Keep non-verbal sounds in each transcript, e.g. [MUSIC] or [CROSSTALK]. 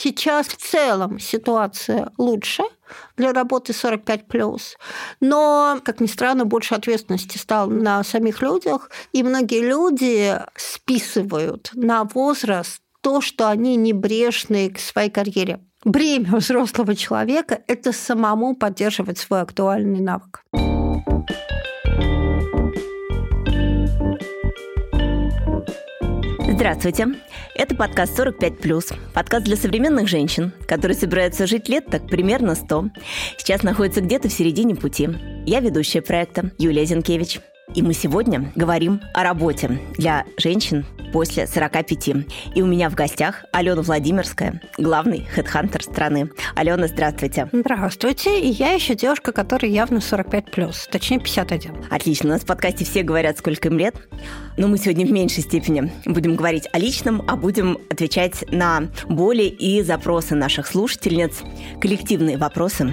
сейчас в целом ситуация лучше для работы 45+. Но, как ни странно, больше ответственности стало на самих людях, и многие люди списывают на возраст то, что они небрежны к своей карьере. Бремя взрослого человека – это самому поддерживать свой актуальный навык. Здравствуйте. Это подкаст 45+. Подкаст для современных женщин, которые собираются жить лет так примерно 100. Сейчас находятся где-то в середине пути. Я ведущая проекта Юлия Зинкевич. И мы сегодня говорим о работе для женщин после 45. И у меня в гостях Алена Владимирская, главный хедхантер страны. Алена, здравствуйте. Здравствуйте. И я еще девушка, которая явно 45+, точнее 51. Отлично. У нас в подкасте все говорят, сколько им лет. Но мы сегодня в меньшей степени будем говорить о личном, а будем отвечать на боли и запросы наших слушательниц, коллективные вопросы.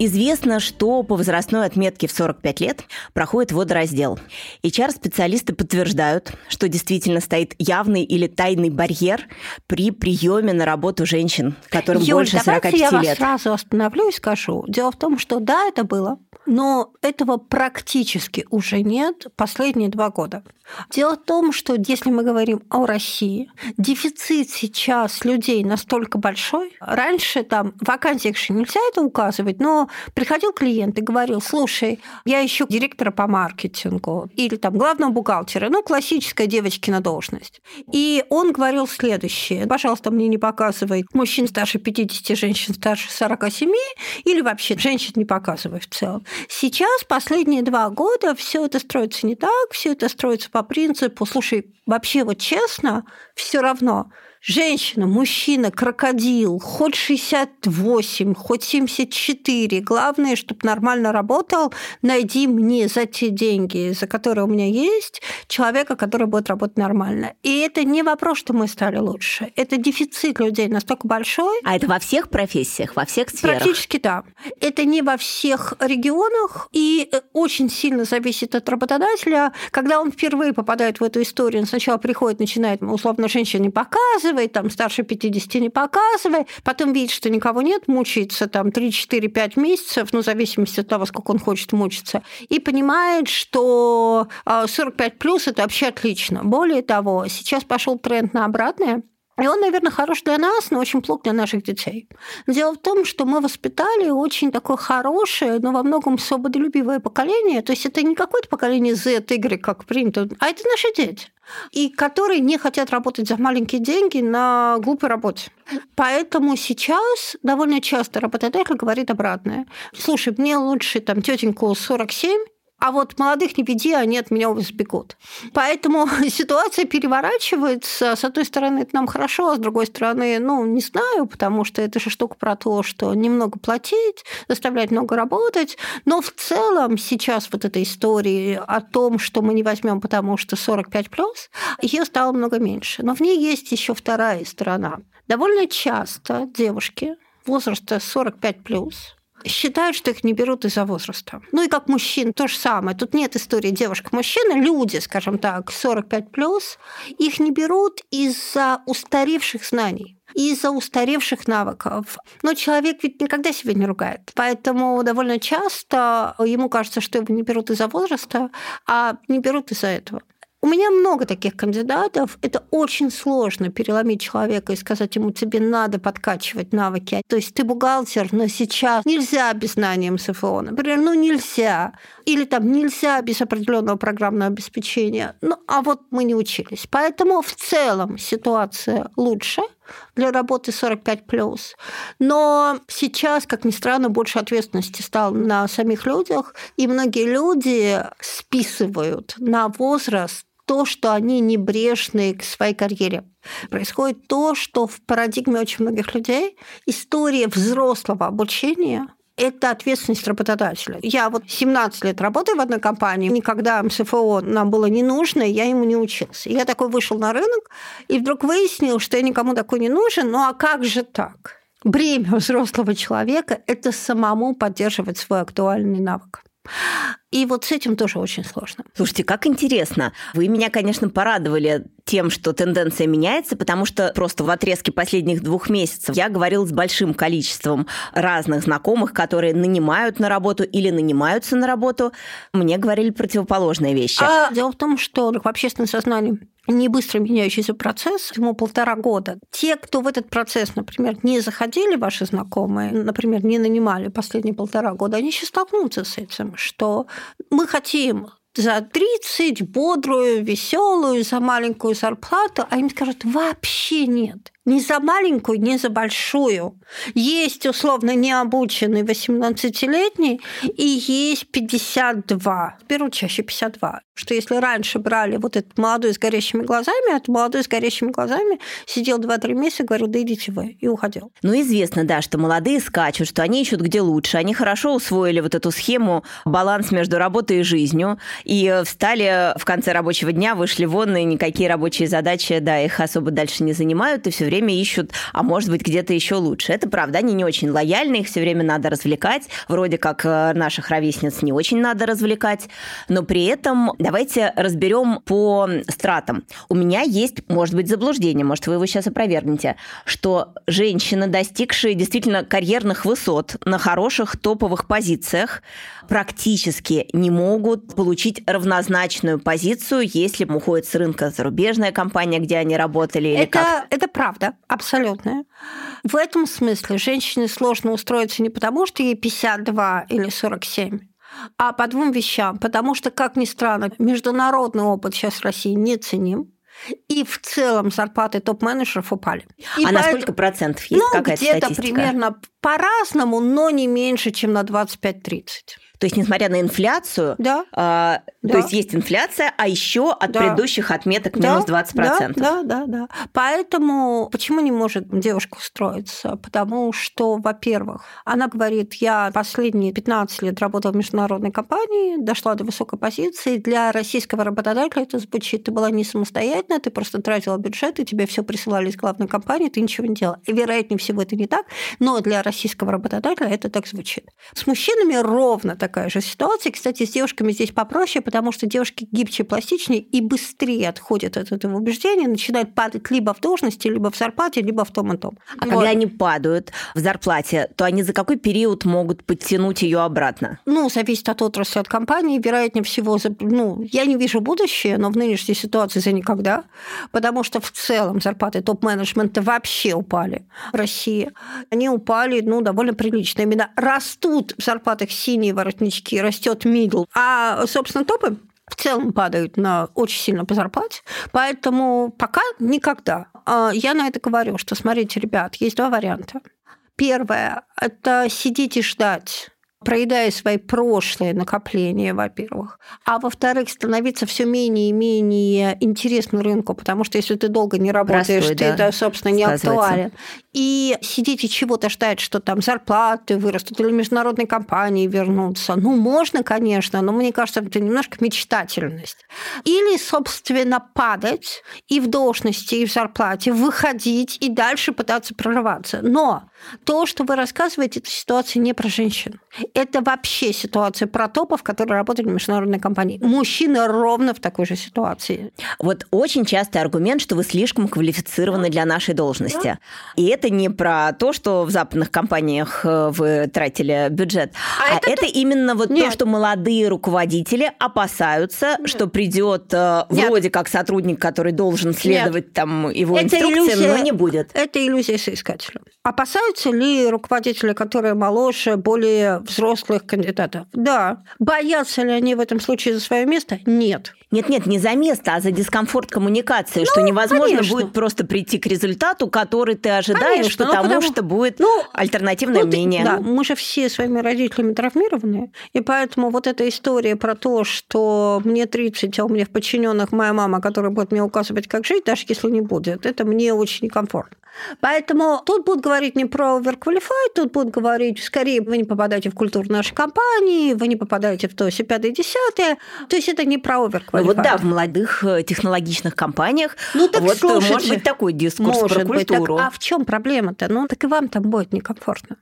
Известно, что по возрастной отметке в 45 лет проходит водораздел. HR-специалисты подтверждают, что действительно стоит явный или тайный барьер при приеме на работу женщин, которым Юль, больше 45 я лет. Я вас сразу остановлю и скажу. Дело в том, что да, это было, но этого практически уже нет последние два года. Дело в том, что если мы говорим о России, дефицит сейчас людей настолько большой. Раньше там в вакансиях же нельзя это указывать, но приходил клиент и говорил, слушай, я ищу директора по маркетингу или там главного бухгалтера, ну, классическая девочкина должность. И он говорил следующее, пожалуйста, мне не показывай мужчин старше 50, женщин старше 47 или вообще женщин не показывай в целом. Сейчас, последние два года, все это строится не так, все это строится по принципу, слушай, вообще вот честно, все равно, женщина, мужчина, крокодил, хоть 68, хоть 74, главное, чтобы нормально работал, найди мне за те деньги, за которые у меня есть, человека, который будет работать нормально. И это не вопрос, что мы стали лучше. Это дефицит людей настолько большой. А это во всех профессиях, во всех сферах? Практически да. Это не во всех регионах, и очень сильно зависит от работодателя. Когда он впервые попадает в эту историю, он сначала приходит, начинает, условно, женщине показывать, там, старше 50 не показывай, потом видит, что никого нет, мучается там 3-4-5 месяцев, ну, в зависимости от того, сколько он хочет мучиться, и понимает, что 45 а, плюс это вообще отлично. Более того, сейчас пошел тренд на обратное, и он, наверное, хорош для нас, но очень плохо для наших детей. Дело в том, что мы воспитали очень такое хорошее, но во многом свободолюбивое поколение. То есть это не какое-то поколение Z, Y, как принято, а это наши дети и которые не хотят работать за маленькие деньги на глупой работе. Поэтому сейчас довольно часто работодатель говорит обратное. Слушай, мне лучше там тетеньку 47, а вот молодых не веди, они от меня сбегут. Поэтому [LAUGHS] ситуация переворачивается. С одной стороны, это нам хорошо, а с другой стороны, ну, не знаю, потому что это же штука про то, что немного платить, заставлять много работать. Но в целом сейчас вот эта история о том, что мы не возьмем, потому что 45 плюс, ее стало много меньше. Но в ней есть еще вторая сторона. Довольно часто девушки возраста 45 плюс считают, что их не берут из-за возраста. Ну и как мужчин то же самое. Тут нет истории девушка-мужчина. Люди, скажем так, 45 плюс, их не берут из-за устаревших знаний из-за устаревших навыков. Но человек ведь никогда себя не ругает. Поэтому довольно часто ему кажется, что его не берут из-за возраста, а не берут из-за этого. Меня много таких кандидатов. Это очень сложно переломить человека и сказать ему, тебе надо подкачивать навыки. То есть ты бухгалтер, но сейчас нельзя без знания МСФО. Например, ну нельзя. Или там нельзя без определенного программного обеспечения. Ну, а вот мы не учились. Поэтому в целом ситуация лучше для работы 45+. Но сейчас, как ни странно, больше ответственности стало на самих людях, и многие люди списывают на возраст то, что они небрежны к своей карьере. Происходит то, что в парадигме очень многих людей история взрослого обучения это ответственность работодателя. Я вот 17 лет работаю в одной компании, никогда МСФО нам было не нужно, я ему не учился. Я такой вышел на рынок и вдруг выяснил, что я никому такой не нужен, ну а как же так? Бремя взрослого человека – это самому поддерживать свой актуальный навык. И вот с этим тоже очень сложно. Слушайте, как интересно. Вы меня, конечно, порадовали тем, что тенденция меняется, потому что просто в отрезке последних двух месяцев я говорила с большим количеством разных знакомых, которые нанимают на работу или нанимаются на работу. Мне говорили противоположные вещи. А дело в том, что в общественном сознании не быстро меняющийся процесс, ему полтора года. Те, кто в этот процесс, например, не заходили, ваши знакомые, например, не нанимали последние полтора года, они сейчас столкнутся с этим, что мы хотим за 30 бодрую, веселую, за маленькую зарплату, а им скажут вообще нет ни за маленькую, ни за большую. Есть условно необученный 18-летний и есть 52. Берут чаще 52. Что если раньше брали вот этот молодой с горящими глазами, а молодой с горящими глазами сидел 2-3 месяца, говорил, да идите вы, и уходил. Ну, известно, да, что молодые скачут, что они ищут где лучше. Они хорошо усвоили вот эту схему баланс между работой и жизнью, и встали в конце рабочего дня, вышли вон, и никакие рабочие задачи, да, их особо дальше не занимают, и все время время ищут, а может быть, где-то еще лучше. Это правда, они не очень лояльны, их все время надо развлекать. Вроде как э, наших ровесниц не очень надо развлекать. Но при этом давайте разберем по стратам. У меня есть, может быть, заблуждение, может, вы его сейчас опровергнете, что женщины, достигшие действительно карьерных высот на хороших топовых позициях, практически не могут получить равнозначную позицию, если уходит с рынка зарубежная компания, где они работали. Или это, как? это правда, абсолютно. В этом смысле женщине сложно устроиться не потому, что ей 52 или 47, а по двум вещам. Потому что, как ни странно, международный опыт сейчас в России неценим. И в целом зарплаты топ-менеджеров упали. И а по... на сколько процентов есть ну, какая-то где-то статистика? примерно по-разному, но не меньше, чем на 25-30. То есть, несмотря на инфляцию, да. Да. то есть есть инфляция, а еще от да. предыдущих отметок минус да, 20%. Да, да, да, да. Поэтому почему не может девушка устроиться? Потому что, во-первых, она говорит, я последние 15 лет работала в международной компании, дошла до высокой позиции. Для российского работодателя это звучит, ты была не самостоятельная, ты просто тратила бюджет, и тебе все присылали из главной компании, ты ничего не делала. И, вероятнее всего, это не так, но для российского работодателя это так звучит. С мужчинами ровно так такая же ситуация. Кстати, с девушками здесь попроще, потому что девушки гибче, пластичнее и быстрее отходят от этого убеждения, начинают падать либо в должности, либо в зарплате, либо в том и том. А вот. когда они падают в зарплате, то они за какой период могут подтянуть ее обратно? Ну, зависит от отрасли, от компании. Вероятнее всего, ну, я не вижу будущее, но в нынешней ситуации за никогда, потому что в целом зарплаты топ-менеджмента вообще упали в России. Они упали, ну, довольно прилично. Именно растут в зарплатах синие воротнички, растет мидл, а, собственно, топы в целом падают на очень сильно по зарплате, поэтому пока никогда. А, я на это говорю, что смотрите, ребят, есть два варианта. Первое – это сидеть и ждать проедая свои прошлые накопления, во-первых, а во-вторых, становиться все менее и менее интересным рынку, потому что если ты долго не работаешь, Простой, ты, да, собственно, не актуален. И сидеть и чего-то ждать, что там зарплаты вырастут или международные компании вернутся. Ну, можно, конечно, но мне кажется, это немножко мечтательность. Или, собственно, падать и в должности, и в зарплате, выходить и дальше пытаться прорываться. Но то, что вы рассказываете, это ситуация не про женщин. Это вообще ситуация про топов, которые работали в международной компании. Мужчины ровно в такой же ситуации. Вот очень частый аргумент, что вы слишком квалифицированы для нашей должности. И это не про то, что в западных компаниях э, вы тратили бюджет, а, а это, это именно вот Нет. то, что молодые руководители опасаются, Нет. что придет э, вроде как сотрудник, который должен следовать Нет. там его это инструкциям, иллюзия, но не будет. Это иллюзия соискателя. Опасаются ли руководители, которые моложе, более взрослых кандидатов? Да. Боятся ли они в этом случае за свое место? Нет. Нет-нет, не за место, а за дискомфорт коммуникации, ну, что невозможно конечно. будет просто прийти к результату, который ты ожидаешь, конечно, потому, потому что будет ну, альтернативное ну, мнение. Да, мы же все своими родителями травмированы, и поэтому вот эта история про то, что мне 30, а у меня в подчиненных моя мама, которая будет мне указывать, как жить, даже если не будет, это мне очень некомфортно. Поэтому тут будут говорить не про overqualified, тут будут говорить, скорее, вы не попадаете в культуру нашей компании, вы не попадаете в то, все пятое, десятое. То есть это не про overqualified. Ну вот да, в молодых э, технологичных компаниях ну, так вот э, слушайте, может быть такой дискурс может про культуру. Быть, так, а в чем проблема-то? Ну так и вам там будет некомфортно.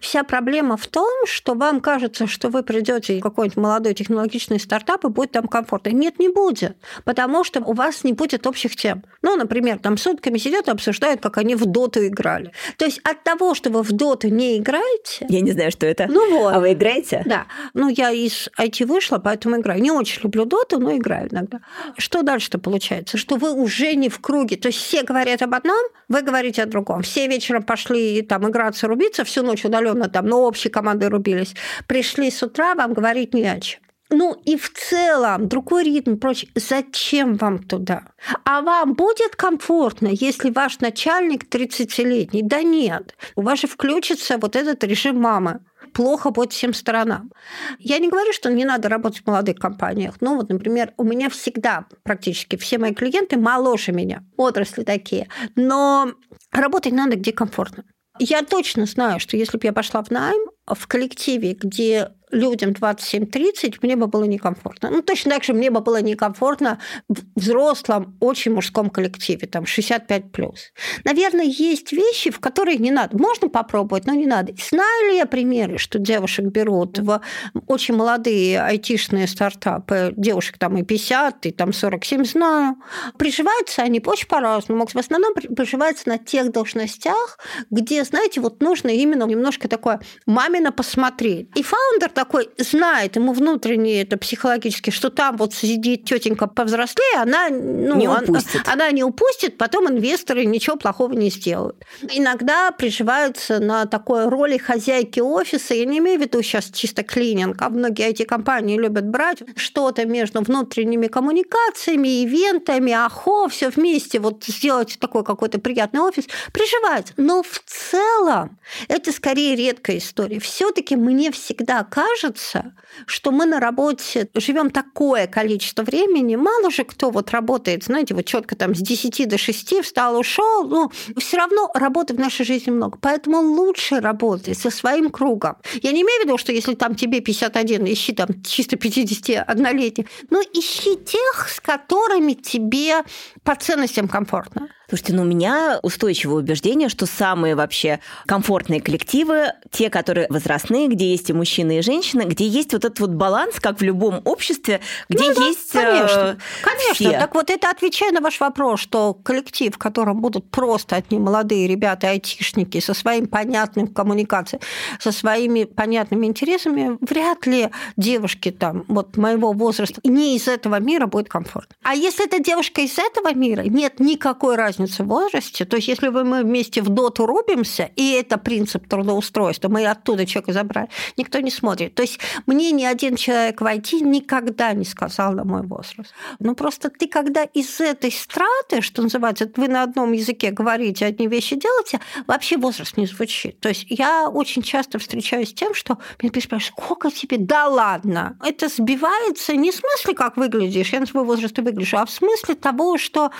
Вся проблема в том, что вам кажется, что вы придете в какой-нибудь молодой технологичный стартап и будет там комфортно. Нет, не будет, потому что у вас не будет общих тем. Ну, например, там сутками сидят и обсуждают, как они в доту играли. То есть от того, что вы в доту не играете... Я не знаю, что это. Ну вот. А вы играете? Да. Ну, я из IT вышла, поэтому играю. Не очень люблю доту, но играю иногда. Что дальше-то получается? Что вы уже не в круге. То есть все говорят об одном, вы говорите о другом. Все вечером пошли там играться, рубиться, всю ночь удаленно там, но общей командой рубились. Пришли с утра, вам говорить не о чем. Ну и в целом другой ритм, прочее. Зачем вам туда? А вам будет комфортно, если ваш начальник 30-летний? Да нет. У вас же включится вот этот режим мамы плохо будет всем сторонам. Я не говорю, что не надо работать в молодых компаниях. Ну вот, например, у меня всегда практически все мои клиенты моложе меня, отрасли такие. Но работать надо где комфортно. Я точно знаю, что если бы я пошла в найм в коллективе, где людям 27-30 мне бы было некомфортно. Ну, точно так же мне бы было некомфортно в взрослом, очень мужском коллективе, там, 65+. плюс. Наверное, есть вещи, в которые не надо. Можно попробовать, но не надо. Знаю ли я примеры, что девушек берут в очень молодые айтишные стартапы, девушек там и 50, и там 47, знаю. Приживаются они очень по-разному. В основном приживаются на тех должностях, где, знаете, вот нужно именно немножко такое мамино посмотреть. И фаундер такой знает, ему внутренне это психологически, что там вот сидит тетенька повзрослее, она, ну, не упустит. Она, [LAUGHS] она не упустит, потом инвесторы ничего плохого не сделают. Иногда приживаются на такой роли хозяйки офиса. Я не имею в виду сейчас чисто клининг, а многие эти компании любят брать что-то между внутренними коммуникациями, ивентами, ахо, все вместе, вот сделать такой какой-то приятный офис, приживается. Но в целом это скорее редкая история. Все-таки мне всегда кажется, кажется, что мы на работе живем такое количество времени, мало же кто вот работает, знаете, вот четко там с 10 до 6 встал, ушел, ну, все равно работы в нашей жизни много. Поэтому лучше работать со своим кругом. Я не имею в виду, что если там тебе 51, ищи там чисто 51-летних, но ищи тех, с которыми тебе по ценностям комфортно. Слушайте, ну у меня устойчивое убеждение, что самые вообще комфортные коллективы, те, которые возрастные, где есть и мужчины, и женщины, где есть вот этот вот баланс, как в любом обществе, где ну, есть да, конечно, э, конечно. Все. Так вот это отвечая на ваш вопрос, что коллектив, в котором будут просто одни молодые ребята, айтишники, со своим понятным коммуникацией, со своими понятными интересами, вряд ли девушки там вот моего возраста не из этого мира будет комфортно. А если это девушка из этого мира, нет никакой разницы разница в возрасте. То есть, если мы вместе в доту рубимся, и это принцип трудоустройства, мы оттуда человека забрали, никто не смотрит. То есть, мне ни один человек в IT никогда не сказал на мой возраст. Ну, просто ты, когда из этой страты, что называется, вы на одном языке говорите, одни вещи делаете, вообще возраст не звучит. То есть, я очень часто встречаюсь с тем, что меня спрашивают, сколько тебе? Да ладно. Это сбивается не в смысле, как выглядишь, я на свой возраст и выгляжу, а в смысле того, что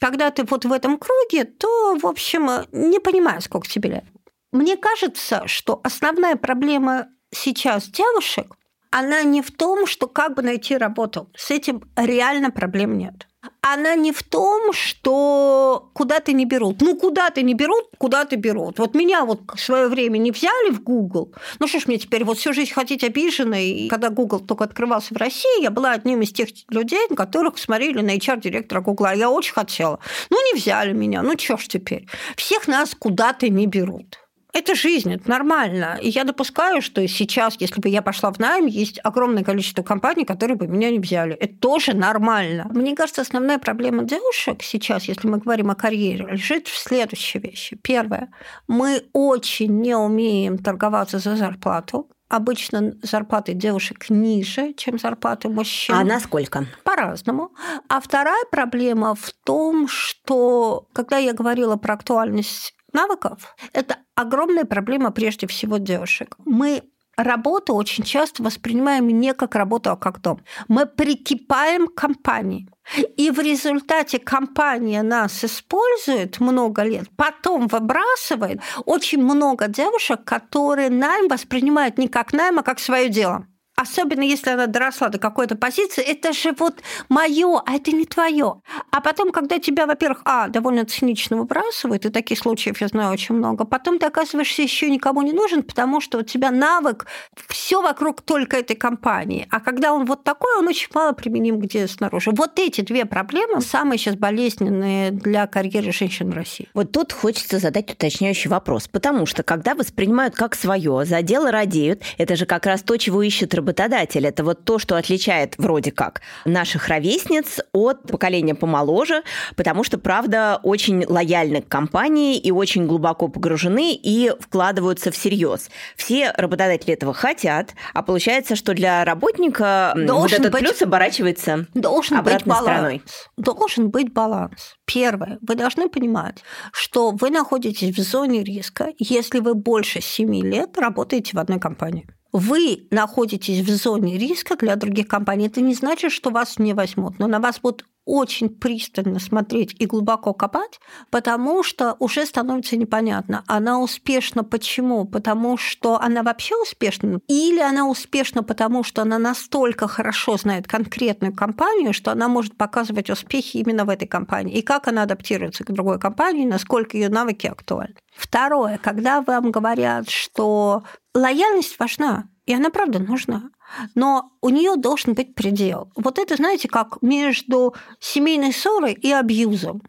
когда ты вот в этом этом круге, то, в общем, не понимаю, сколько тебе лет. Мне кажется, что основная проблема сейчас девушек, она не в том, что как бы найти работу. С этим реально проблем нет она не в том, что куда-то не берут. Ну, куда-то не берут, куда-то берут. Вот меня вот в свое время не взяли в Google. Ну, что ж мне теперь вот всю жизнь ходить обиженной. И когда Google только открывался в России, я была одним из тех людей, которых смотрели на HR-директора Google. Я очень хотела. Ну, не взяли меня. Ну, что ж теперь? Всех нас куда-то не берут. Это жизнь, это нормально. И я допускаю, что сейчас, если бы я пошла в найм, есть огромное количество компаний, которые бы меня не взяли. Это тоже нормально. Мне кажется, основная проблема девушек сейчас, если мы говорим о карьере, лежит в следующей вещи. Первое. Мы очень не умеем торговаться за зарплату. Обычно зарплаты девушек ниже, чем зарплаты мужчин. А насколько? По-разному. А вторая проблема в том, что когда я говорила про актуальность навыков, это огромная проблема прежде всего девушек. Мы работу очень часто воспринимаем не как работу, а как дом. Мы прикипаем к компании. И в результате компания нас использует много лет, потом выбрасывает очень много девушек, которые найм воспринимают не как найм, а как свое дело. Особенно если она доросла до какой-то позиции, это же вот мое, а это не твое. А потом, когда тебя, во-первых, а, довольно цинично выбрасывают, и таких случаев я знаю очень много, потом ты оказываешься еще никому не нужен, потому что у тебя навык все вокруг только этой компании. А когда он вот такой, он очень мало применим где снаружи. Вот эти две проблемы самые сейчас болезненные для карьеры женщин в России. Вот тут хочется задать уточняющий вопрос, потому что когда воспринимают как свое, за дело радеют, это же как раз то, чего ищет работодатель. Это вот то, что отличает вроде как наших ровесниц от поколения помоложе, потому что, правда, очень лояльны к компании и очень глубоко погружены и вкладываются всерьез. Все работодатели этого хотят, а получается, что для работника должен вот этот быть, плюс оборачивается должен обратной быть баланс. стороной. Должен быть баланс. Первое, вы должны понимать, что вы находитесь в зоне риска, если вы больше 7 лет работаете в одной компании вы находитесь в зоне риска для других компаний. Это не значит, что вас не возьмут, но на вас будут очень пристально смотреть и глубоко копать, потому что уже становится непонятно, она успешна почему? Потому что она вообще успешна? Или она успешна потому, что она настолько хорошо знает конкретную компанию, что она может показывать успехи именно в этой компании? И как она адаптируется к другой компании, насколько ее навыки актуальны? Второе, когда вам говорят, что лояльность важна, и она правда нужна но у нее должен быть предел. Вот это, знаете, как между семейной ссорой и абьюзом.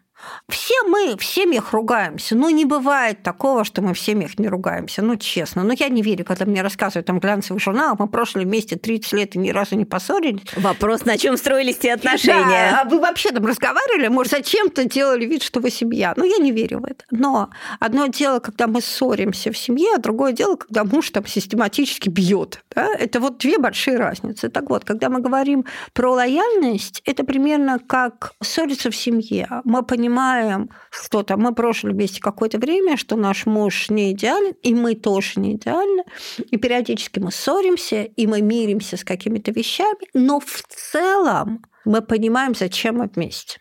Все мы в семьях ругаемся. Ну, не бывает такого, что мы в семьях не ругаемся. Ну, честно. Но я не верю, когда мне рассказывают там глянцевый журнал, мы прожили вместе 30 лет и ни разу не поссорились. Вопрос, на чем строились те отношения. Да, а вы вообще там разговаривали? Может, зачем-то делали вид, что вы семья? Ну, я не верю в это. Но одно дело, когда мы ссоримся в семье, а другое дело, когда муж там систематически бьет. Да? Это вот две большие разницы. Так вот, когда мы говорим про лояльность, это примерно как ссориться в семье. Мы понимаем, понимаем, что там мы прожили вместе какое-то время, что наш муж не идеален, и мы тоже не идеальны, и периодически мы ссоримся, и мы миримся с какими-то вещами, но в целом мы понимаем, зачем мы вместе.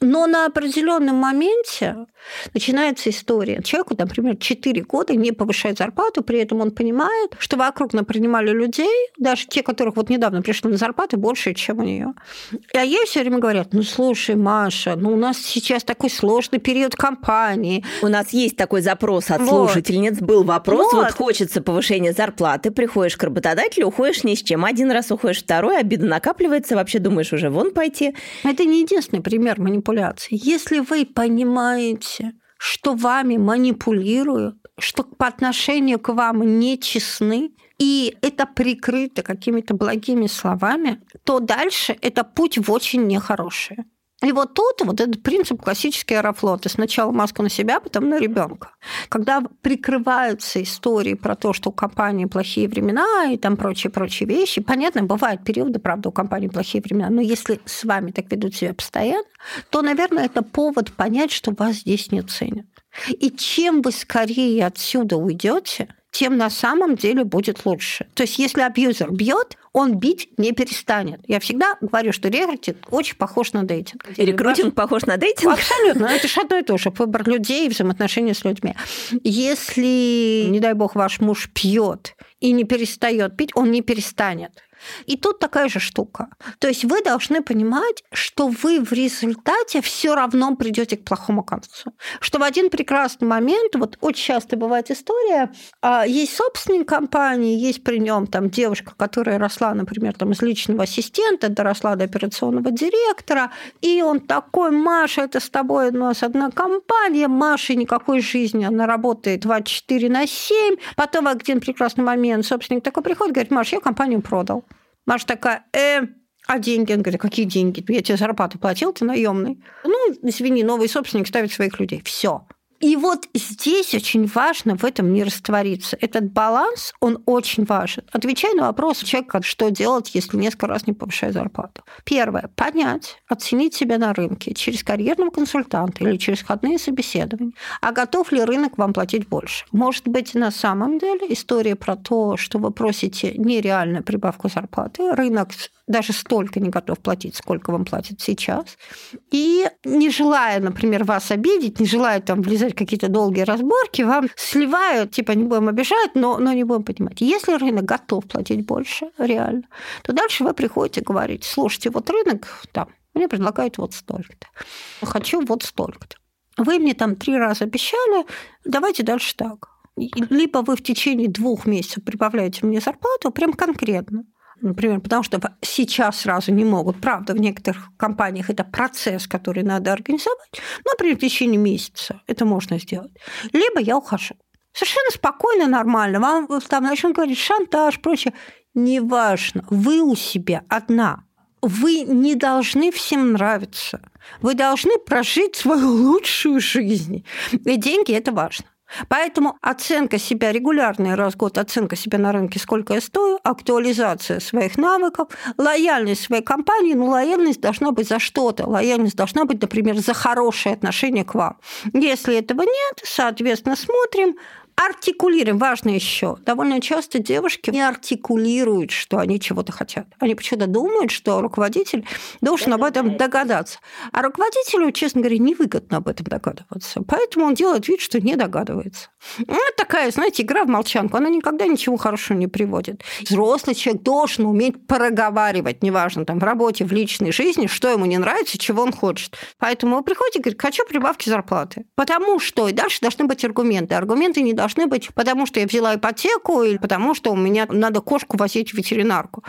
Но на определенном моменте начинается история. Человеку, например, 4 года не повышает зарплату, при этом он понимает, что вокруг напринимали людей, даже те, которых вот недавно пришли на зарплаты, больше, чем у нее. А ей все время говорят, ну слушай, Маша, ну у нас сейчас такой сложный период компании. У нас есть такой запрос от вот. слушательниц, был вопрос, вот. вот хочется повышения зарплаты, приходишь к работодателю, уходишь ни с чем. Один раз уходишь, второй, обида накапливается, вообще думаешь уже вон пойти. Это не единственный пример манипуляции. Если вы понимаете, что вами манипулируют, что по отношению к вам нечестны, и это прикрыто какими-то благими словами, то дальше это путь в очень нехорошее. И вот тут вот этот принцип классический аэрофлота. Сначала маску на себя, потом на ребенка. Когда прикрываются истории про то, что у компании плохие времена и там прочие-прочие вещи, понятно, бывают периоды, правда, у компании плохие времена, но если с вами так ведут себя постоянно, то, наверное, это повод понять, что вас здесь не ценят. И чем вы скорее отсюда уйдете, тем на самом деле будет лучше. То есть если абьюзер бьет, он бить не перестанет. Я всегда говорю, что рекрутинг очень похож на дейтинг. И рекрутинг похож на дейтинг? Абсолютно. Это же одно и то же. Выбор людей и взаимоотношения с людьми. Если, не дай бог, ваш муж пьет и не перестает пить, он не перестанет. И тут такая же штука. То есть вы должны понимать, что вы в результате все равно придете к плохому концу. Что в один прекрасный момент, вот очень часто бывает история, а, есть собственник компании, есть при нем там девушка, которая росла, например, там, из личного ассистента, доросла до операционного директора, и он такой, Маша, это с тобой у нас одна компания, Маша никакой жизни, она работает 24 на 7, потом в один прекрасный момент собственник такой приходит, говорит, Маша, я компанию продал. Маша такая, э, а деньги? Он говорит, какие деньги? Я тебе зарплату платил, ты наемный. Ну, извини, новый собственник ставит своих людей. Все. И вот здесь очень важно в этом не раствориться. Этот баланс, он очень важен. Отвечая на вопрос человека, что делать, если несколько раз не повышает зарплату. Первое. Понять, оценить себя на рынке через карьерного консультанта или через входные собеседования. А готов ли рынок вам платить больше? Может быть, на самом деле история про то, что вы просите нереальную прибавку зарплаты, рынок даже столько не готов платить, сколько вам платят сейчас. И не желая, например, вас обидеть, не желая там влезать в какие-то долгие разборки, вам сливают, типа, не будем обижать, но, но не будем понимать. Если рынок готов платить больше, реально, то дальше вы приходите и говорите, слушайте, вот рынок там, мне предлагают вот столько-то. Хочу вот столько-то. Вы мне там три раза обещали, давайте дальше так. Либо вы в течение двух месяцев прибавляете мне зарплату прям конкретно, например, потому что сейчас сразу не могут. Правда, в некоторых компаниях это процесс, который надо организовать. Но, например, в течение месяца это можно сделать. Либо я ухожу. Совершенно спокойно, нормально. Вам там начнут говорить шантаж, прочее. Неважно. Вы у себя одна. Вы не должны всем нравиться. Вы должны прожить свою лучшую жизнь. И деньги – это важно. Поэтому оценка себя регулярная раз в год, оценка себя на рынке, сколько я стою, актуализация своих навыков, лояльность своей компании, ну, лояльность должна быть за что-то. Лояльность должна быть, например, за хорошее отношение к вам. Если этого нет, соответственно, смотрим, артикулируем. Важно еще. Довольно часто девушки не артикулируют, что они чего-то хотят. Они почему-то думают, что руководитель должен об этом догадаться. А руководителю, честно говоря, невыгодно об этом догадываться. Поэтому он делает вид, что не догадывается. Ну, это такая, знаете, игра в молчанку. Она никогда ничего хорошего не приводит. Взрослый человек должен уметь проговаривать, неважно, там, в работе, в личной жизни, что ему не нравится, чего он хочет. Поэтому вы приходите и говорите, хочу прибавки зарплаты. Потому что и дальше должны быть аргументы. Аргументы не должны быть, потому что я взяла ипотеку или потому что у меня надо кошку возить в ветеринарку.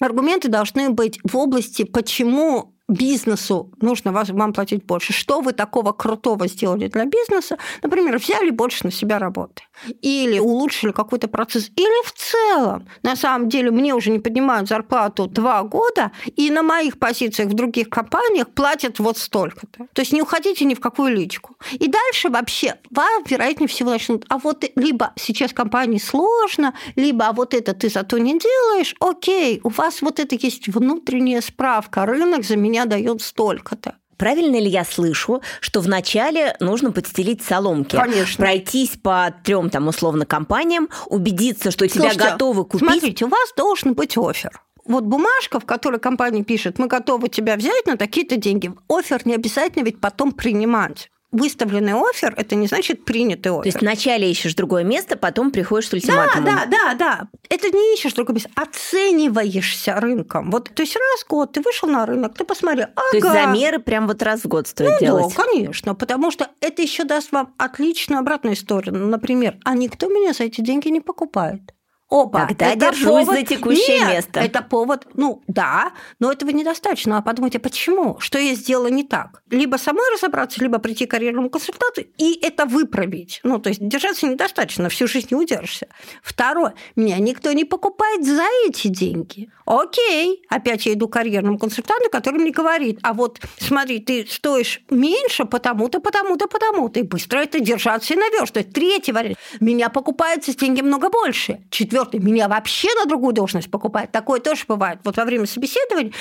Аргументы должны быть в области, почему бизнесу нужно вам платить больше. Что вы такого крутого сделали для бизнеса? Например, взяли больше на себя работы. Или улучшили какой-то процесс. Или в целом, на самом деле, мне уже не поднимают зарплату два года, и на моих позициях в других компаниях платят вот столько-то. То есть не уходите ни в какую личку. И дальше вообще вам, вероятнее всего, начнут, а вот либо сейчас компании сложно, либо а вот это ты зато не делаешь, окей, у вас вот это есть внутренняя справка, рынок за меня дает столько-то. Правильно ли я слышу, что вначале нужно подстелить соломки? Конечно. Пройтись по трем там условно компаниям, убедиться, что Слушайте, тебя готовы купить. Смотрите, у вас должен быть офер. Вот бумажка, в которой компания пишет, мы готовы тебя взять на такие-то деньги. Офер не обязательно ведь потом принимать выставленный офер, это не значит принятый офер. То есть вначале ищешь другое место, потом приходишь с ультиматумом. Да, да, да, да. Это не ищешь другое место, оцениваешься рынком. Вот, то есть раз в год ты вышел на рынок, ты посмотрел, ага. То есть замеры прям вот раз в год стоит ну, делать? Да, конечно, потому что это еще даст вам отличную обратную историю. Например, а никто меня за эти деньги не покупает. Опа, Тогда держусь повод... за текущее Нет, место. Это повод, ну да, но этого недостаточно. А подумайте, почему? Что я сделала не так? Либо самой разобраться, либо прийти к карьерному консультанту и это выправить. Ну, то есть держаться недостаточно, всю жизнь не удержишься. Второе, меня никто не покупает за эти деньги. Окей, опять я иду к карьерному консультанту, который мне говорит, а вот смотри, ты стоишь меньше потому-то, потому-то, потому-то, и быстро это держаться и наверстывать. Третий вариант, меня покупают за деньги много больше. Четвертый четвертый меня вообще на другую должность покупает. Такое тоже бывает. Вот во время собеседования,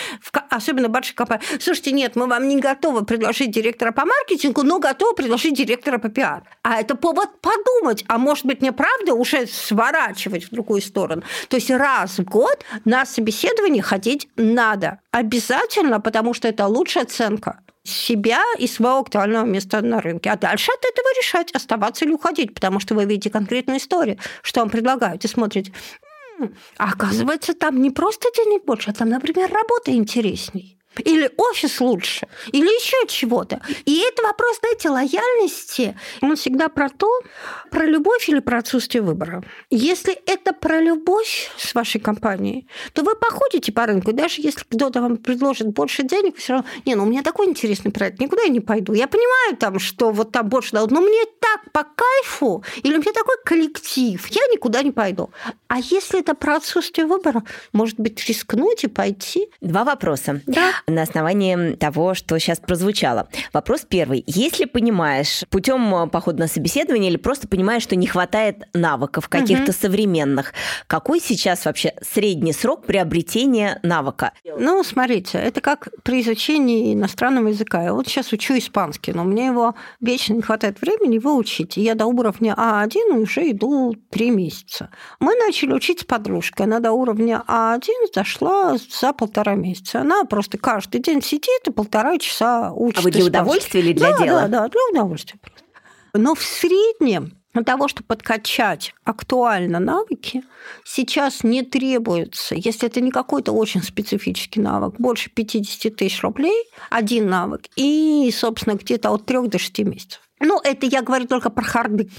особенно больших компаний, слушайте, нет, мы вам не готовы предложить директора по маркетингу, но готовы предложить директора по пиар. А это повод подумать, а может быть, мне правда уже сворачивать в другую сторону. То есть раз в год на собеседование ходить надо. Обязательно, потому что это лучшая оценка себя и своего актуального места на рынке. А дальше от этого решать, оставаться или уходить, потому что вы видите конкретную историю, что вам предлагают, и смотрите, а оказывается, там не просто денег больше, а там, например, работа интересней или офис лучше, или еще чего-то. И это вопрос, знаете, лояльности. Он всегда про то, про любовь или про отсутствие выбора. Если это про любовь с вашей компанией, то вы походите по рынку, даже если кто-то вам предложит больше денег, все равно, не, ну у меня такой интересный проект, никуда я не пойду. Я понимаю там, что вот там больше дадут, но мне так по кайфу, или у меня такой коллектив, я никуда не пойду. А если это про отсутствие выбора, может быть, рискнуть и пойти? Два вопроса. Да на основании того, что сейчас прозвучало. Вопрос первый. Если понимаешь путем э, похода на собеседование или просто понимаешь, что не хватает навыков каких-то угу. современных, какой сейчас вообще средний срок приобретения навыка? Ну, смотрите, это как при изучении иностранного языка. Я вот сейчас учу испанский, но мне его вечно не хватает времени его учить. Я до уровня А1 уже иду три месяца. Мы начали учить с подружкой. Она до уровня А1 дошла за полтора месяца. Она просто каждый день сидит и полтора часа учит. А вы для удовольствия или для да, дела? Да, да, для удовольствия. Но в среднем для того, чтобы подкачать актуально навыки, сейчас не требуется, если это не какой-то очень специфический навык, больше 50 тысяч рублей, один навык, и, собственно, где-то от 3 до 6 месяцев. Ну, это я говорю только про харды.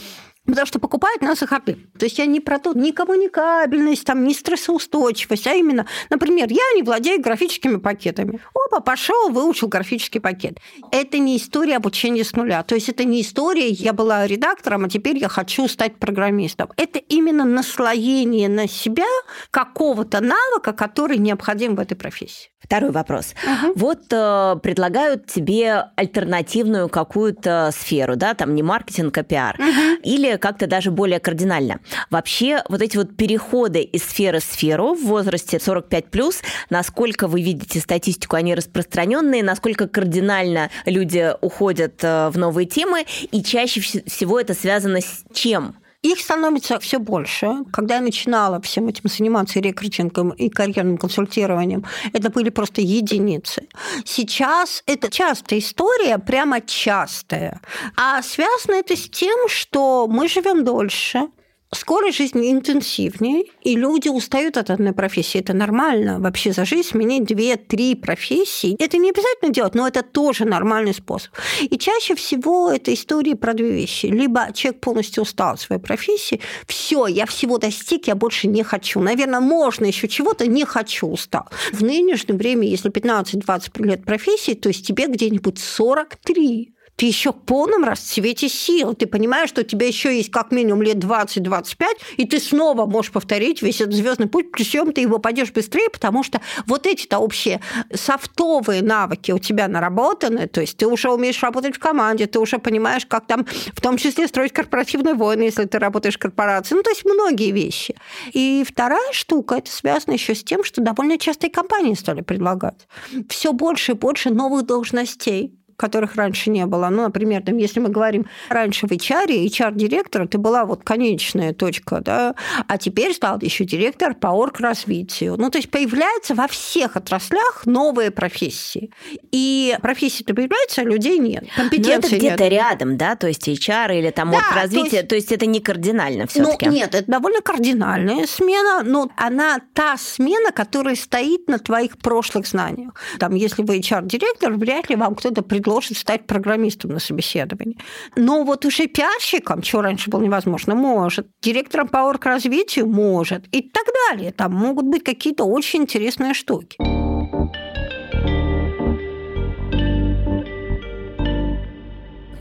Потому что покупают нас и харды. То есть я не про то, ни коммуникабельность, там, ни стрессоустойчивость, а именно, например, я не владею графическими пакетами. Опа, пошел, выучил графический пакет. Это не история обучения с нуля. То есть это не история, я была редактором, а теперь я хочу стать программистом. Это именно наслоение на себя какого-то навыка, который необходим в этой профессии. Второй вопрос. Угу. Вот э, предлагают тебе альтернативную какую-то сферу, да, там не маркетинг, а пиар, угу. или как-то даже более кардинально. Вообще вот эти вот переходы из сферы в сферу в возрасте 45+, насколько вы видите статистику, они распространенные, насколько кардинально люди уходят э, в новые темы, и чаще всего это связано с чем? Их становится все больше. Когда я начинала всем этим заниматься рекрутингом, и карьерным консультированием, это были просто единицы. Сейчас это частая история, прямо частая. А связано это с тем, что мы живем дольше, Скорость жизни интенсивнее, и люди устают от одной профессии. Это нормально. Вообще за жизнь сменить две-три профессии. Это не обязательно делать, но это тоже нормальный способ. И чаще всего это истории про две вещи. Либо человек полностью устал от своей профессии, все, я всего достиг, я больше не хочу. Наверное, можно еще чего-то, не хочу, устал. В нынешнем время, если 15-20 лет профессии, то есть тебе где-нибудь 43 ты еще в полном расцвете сил. Ты понимаешь, что у тебя еще есть как минимум лет 20-25, и ты снова можешь повторить весь этот звездный путь, причем ты его пойдешь быстрее, потому что вот эти-то общие софтовые навыки у тебя наработаны, то есть ты уже умеешь работать в команде, ты уже понимаешь, как там в том числе строить корпоративные войны, если ты работаешь в корпорации. Ну, то есть многие вещи. И вторая штука, это связано еще с тем, что довольно часто и компании стали предлагать все больше и больше новых должностей которых раньше не было. Ну, например, там, если мы говорим раньше в HR, HR-директор, ты была вот конечная точка, да, а теперь стал еще директор по орг-развитию. Ну, то есть появляются во всех отраслях новые профессии. И профессии-то появляются, а людей нет. Компетенции Но это где-то рядом, да, то есть HR или там да, орг-развитие, то, есть... то есть это не кардинально все таки Ну, нет, это довольно кардинальная смена, но она та смена, которая стоит на твоих прошлых знаниях. Там, если вы HR-директор, вряд ли вам кто-то предложит предложит стать программистом на собеседовании. Но вот уже пиарщиком, что раньше было невозможно, может. Директором по орг-развитию может. И так далее. Там могут быть какие-то очень интересные штуки.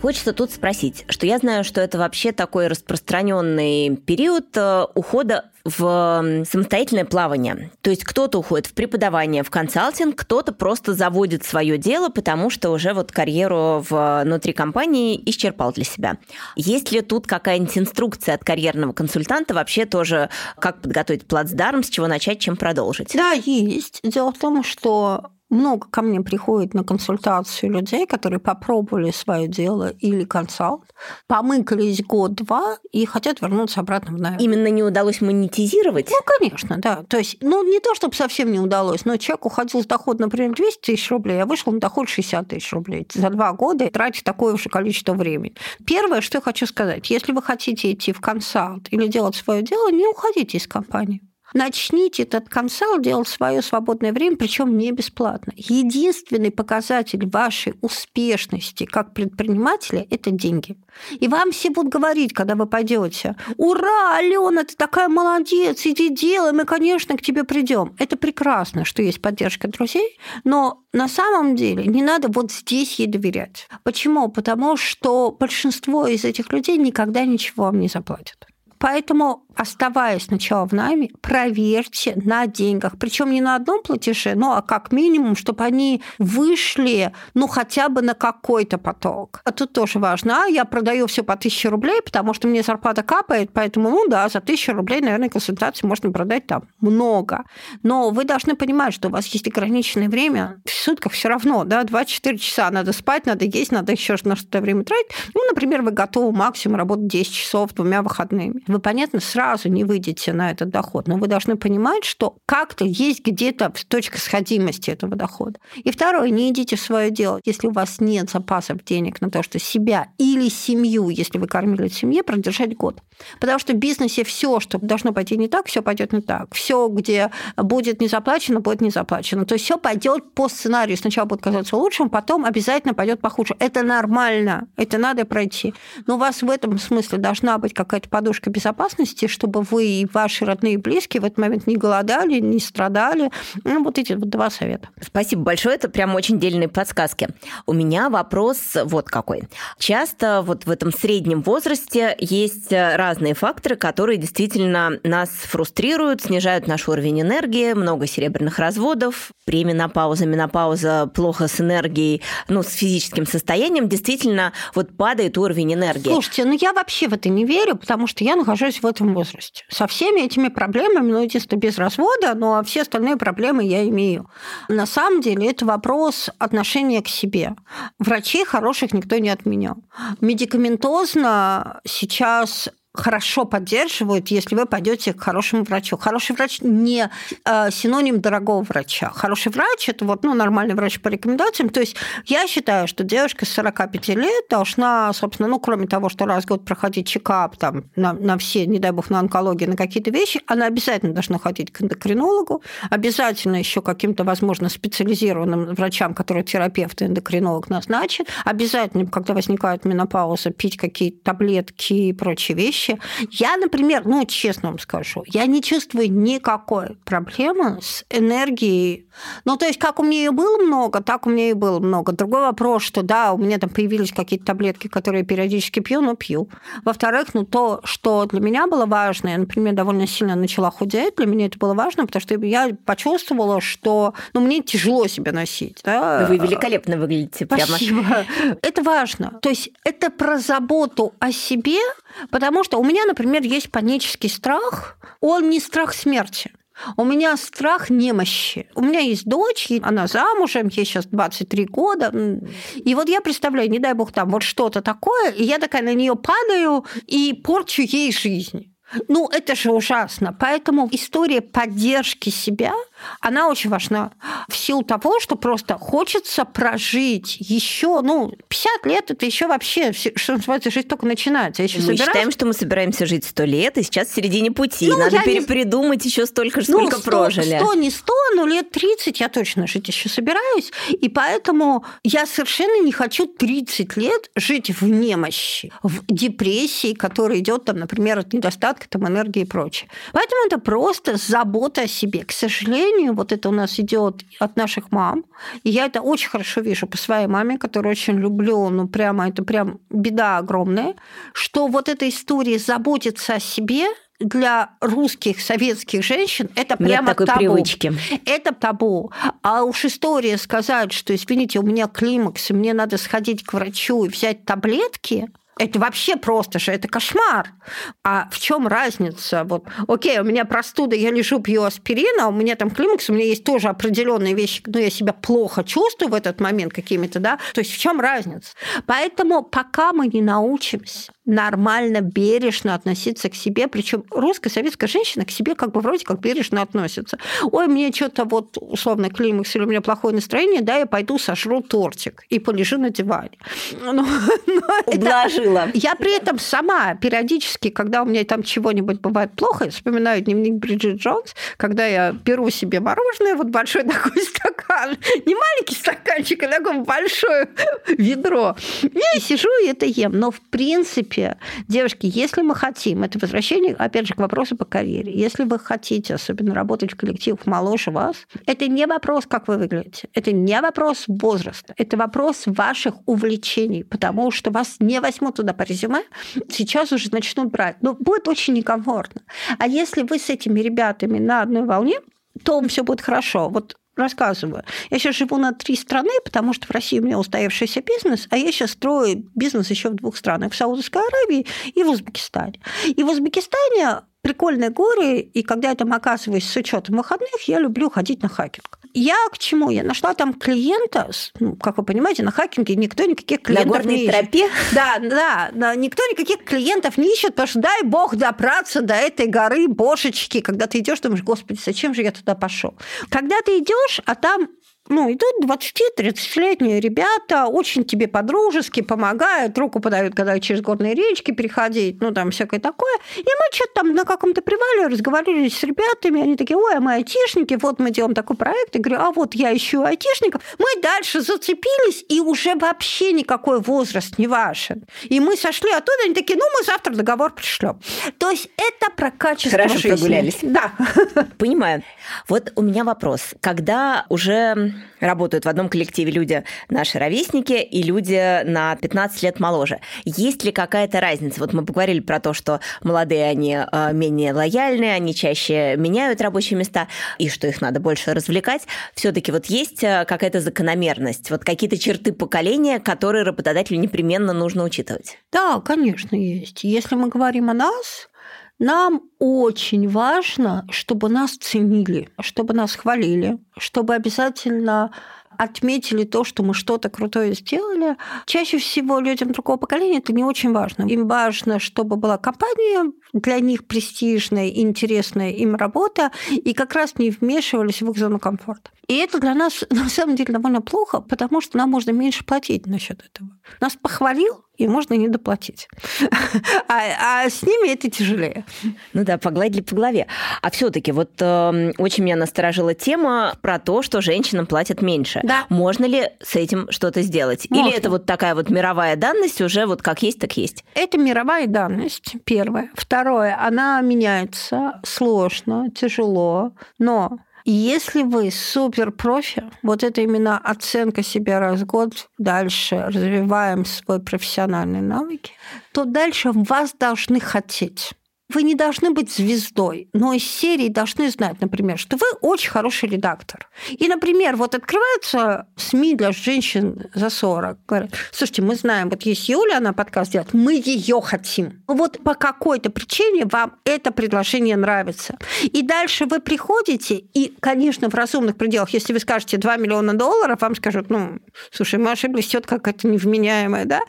Хочется тут спросить, что я знаю, что это вообще такой распространенный период э, ухода в самостоятельное плавание. То есть кто-то уходит в преподавание, в консалтинг, кто-то просто заводит свое дело, потому что уже вот карьеру внутри компании исчерпал для себя. Есть ли тут какая-нибудь инструкция от карьерного консультанта вообще тоже, как подготовить плацдарм, с чего начать, чем продолжить? Да, есть. Дело в том, что много ко мне приходит на консультацию людей, которые попробовали свое дело или консалт, помыкались год-два и хотят вернуться обратно в найм. Именно не удалось монетизировать? Ну, конечно, да. То есть, ну, не то, чтобы совсем не удалось, но человек уходил с доход, например, 200 тысяч рублей, а вышел на доход 60 тысяч рублей. За два года тратить такое же количество времени. Первое, что я хочу сказать, если вы хотите идти в консалт или делать свое дело, не уходите из компании. Начните этот консалт делать свое свободное время, причем не бесплатно. Единственный показатель вашей успешности как предпринимателя – это деньги. И вам все будут говорить, когда вы пойдете, ура, Алена, ты такая молодец, иди делай, мы, конечно, к тебе придем. Это прекрасно, что есть поддержка друзей, но на самом деле не надо вот здесь ей доверять. Почему? Потому что большинство из этих людей никогда ничего вам не заплатят. Поэтому, оставаясь сначала в найме, проверьте на деньгах. Причем не на одном платеже, ну а как минимум, чтобы они вышли, ну хотя бы на какой-то поток. А тут тоже важно. А я продаю все по 1000 рублей, потому что мне зарплата капает, поэтому, ну да, за 1000 рублей, наверное, консультации можно продать там много. Но вы должны понимать, что у вас есть ограниченное время. В сутках все равно, да, 24 часа надо спать, надо есть, надо еще на что-то время тратить. Ну, например, вы готовы максимум работать 10 часов двумя выходными. Вы, понятно, сразу не выйдете на этот доход, но вы должны понимать, что как-то есть где-то точка сходимости этого дохода. И второе, не идите в свое дело. Если у вас нет запасов денег на то, что себя или семью, если вы кормили семье, продержать год. Потому что в бизнесе все, что должно пойти не так, все пойдет не так. Все, где будет не заплачено, будет не заплачено. То есть все пойдет по сценарию. Сначала будет казаться лучшим, потом обязательно пойдет похуже. Это нормально, это надо пройти. Но у вас в этом смысле должна быть какая-то подушка безопасности, чтобы вы и ваши родные и близкие в этот момент не голодали, не страдали. Ну, вот эти вот два совета. Спасибо большое, это прям очень дельные подсказки. У меня вопрос вот какой. Часто вот в этом среднем возрасте есть разные факторы, которые действительно нас фрустрируют, снижают наш уровень энергии, много серебряных разводов, пременопауза, менопауза, плохо с энергией, ну, с физическим состоянием, действительно вот падает уровень энергии. Слушайте, ну я вообще в это не верю, потому что я нахожусь в этом возрасте. Со всеми этими проблемами, ну, единственное, без развода, но все остальные проблемы я имею. На самом деле это вопрос отношения к себе. Врачей хороших никто не отменял. Медикаментозно сейчас хорошо поддерживают, если вы пойдете к хорошему врачу. Хороший врач не э, синоним дорогого врача. Хороший врач – это вот, ну, нормальный врач по рекомендациям. То есть я считаю, что девушка с 45 лет должна, собственно, ну, кроме того, что раз в год проходить чекап там, на, на все, не дай бог, на онкологию, на какие-то вещи, она обязательно должна ходить к эндокринологу, обязательно еще каким-то, возможно, специализированным врачам, которые терапевт и эндокринолог назначит, обязательно, когда возникает менопауза, пить какие-то таблетки и прочие вещи, вещи. Я, например, ну, честно вам скажу, я не чувствую никакой проблемы с энергией. Ну, то есть, как у меня ее было много, так у меня и было много. Другой вопрос, что да, у меня там появились какие-то таблетки, которые я периодически пью, но пью. Во-вторых, ну, то, что для меня было важно, я, например, довольно сильно начала худеть, для меня это было важно, потому что я почувствовала, что ну, мне тяжело себя носить. Да? Вы великолепно выглядите. Прямо. Спасибо. Это важно. То есть это про заботу о себе, потому что у меня, например, есть панический страх. Он не страх смерти. У меня страх немощи. У меня есть дочь, она замужем, ей сейчас 23 года. И вот я представляю, не дай бог там вот что-то такое, и я такая на нее падаю и порчу ей жизнь. Ну, это же ужасно. Поэтому история поддержки себя – она очень важна в силу того, что просто хочется прожить еще, ну, 50 лет это еще вообще, что называется, жизнь только начинается. еще мы собираюсь... считаем, что мы собираемся жить 100 лет, и сейчас в середине пути. Ну, Надо перепридумать не... еще столько, сколько ну, 100, прожили. 100, не 100, но лет 30 я точно жить еще собираюсь, и поэтому я совершенно не хочу 30 лет жить в немощи, в депрессии, которая идет, там, например, от недостатка там, энергии и прочее. Поэтому это просто забота о себе. К сожалению, сожалению, вот это у нас идет от наших мам. И я это очень хорошо вижу по своей маме, которую очень люблю, ну прямо это прям беда огромная, что вот эта история заботиться о себе, для русских советских женщин это прямо Нет такой табу. привычки. Это табу. А уж история сказать, что, извините, у меня климакс, и мне надо сходить к врачу и взять таблетки, это вообще просто же, это кошмар. А в чем разница? Вот, окей, у меня простуда, я лежу, пью аспирин, а у меня там климакс, у меня есть тоже определенные вещи, но я себя плохо чувствую в этот момент какими-то, да. То есть в чем разница? Поэтому пока мы не научимся нормально, бережно относиться к себе. Причем русская советская женщина к себе как бы вроде как бережно относится. Ой, мне что-то вот условно климакс или у меня плохое настроение, да, я пойду сожру тортик и полежу на диване. [LAUGHS] Но, но Ублажила. Это... Я при этом сама периодически, когда у меня там чего-нибудь бывает плохо, я вспоминаю дневник Бриджит Джонс, когда я беру себе мороженое, вот большой [LAUGHS] такой стакан, не маленький стаканчик, а такое большое ведро. Я сижу и это ем. Но в принципе принципе, девушки, если мы хотим, это возвращение, опять же, к вопросу по карьере, если вы хотите особенно работать в коллективах моложе вас, это не вопрос, как вы выглядите, это не вопрос возраста, это вопрос ваших увлечений, потому что вас не возьмут туда по резюме, сейчас уже начнут брать. Но будет очень некомфортно. А если вы с этими ребятами на одной волне, то все будет хорошо. Вот рассказываю. Я сейчас живу на три страны, потому что в России у меня устоявшийся бизнес, а я сейчас строю бизнес еще в двух странах, в Саудовской Аравии и в Узбекистане. И в Узбекистане прикольные горы, и когда я там оказываюсь с учетом выходных, я люблю ходить на хакинг. Я к чему? Я нашла там клиента, ну, как вы понимаете, на хакинге никто никаких клиентов на горной не ищет. тропе? Да, да, да, никто никаких клиентов не ищет, потому что дай бог добраться до этой горы бошечки, когда ты идешь, думаешь, господи, зачем же я туда пошел? Когда ты идешь, а там ну, идут 20-30-летние ребята, очень тебе по-дружески помогают, руку подают, когда через горные речки переходить, ну, там всякое такое. И мы что-то там на каком-то привале разговаривали с ребятами, они такие, ой, а мы айтишники, вот мы делаем такой проект. Я говорю, а вот я ищу айтишников. Мы дальше зацепились, и уже вообще никакой возраст не важен. И мы сошли оттуда, они такие, ну, мы завтра договор пришлем. То есть это про качество Хорошо жизни. прогулялись. Да. Понимаю. Вот у меня вопрос. Когда уже работают в одном коллективе люди наши ровесники и люди на 15 лет моложе. Есть ли какая-то разница? Вот мы поговорили про то, что молодые, они э, менее лояльны, они чаще меняют рабочие места, и что их надо больше развлекать. все таки вот есть э, какая-то закономерность, вот какие-то черты поколения, которые работодателю непременно нужно учитывать? Да, конечно, есть. Если мы говорим о нас, нам очень важно, чтобы нас ценили, чтобы нас хвалили, чтобы обязательно отметили то, что мы что-то крутое сделали. Чаще всего людям другого поколения это не очень важно. Им важно, чтобы была компания для них престижная интересная им работа, и как раз не вмешивались в их зону комфорта. И это для нас на самом деле довольно плохо, потому что нам можно меньше платить насчет этого. Нас похвалил, и можно не доплатить. А, а с ними это тяжелее. Ну да, погладили по голове. А все-таки вот э, очень меня насторожила тема про то, что женщинам платят меньше. Да. Можно ли с этим что-то сделать? Можно. Или это вот такая вот мировая данность уже вот как есть, так есть? Это мировая данность, первое. Второе, она меняется сложно, тяжело, но если вы супер профи, вот это именно оценка себя раз в год, дальше развиваем свой профессиональные навыки, то дальше вас должны хотеть. Вы не должны быть звездой, но из серии должны знать, например, что вы очень хороший редактор. И, например, вот открываются СМИ для женщин за 40. Говорят, слушайте, мы знаем, вот есть Юля, она подкаст делает, мы ее хотим. Вот по какой-то причине вам это предложение нравится. И дальше вы приходите, и, конечно, в разумных пределах, если вы скажете 2 миллиона долларов, вам скажут, ну, слушай, мы ошиблись, тетка какая-то невменяемая, да?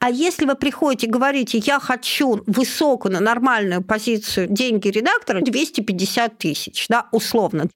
А если вы приходите и говорите, я хочу высокую, нормальную позицию деньги редактора 250 тысяч, да, условно,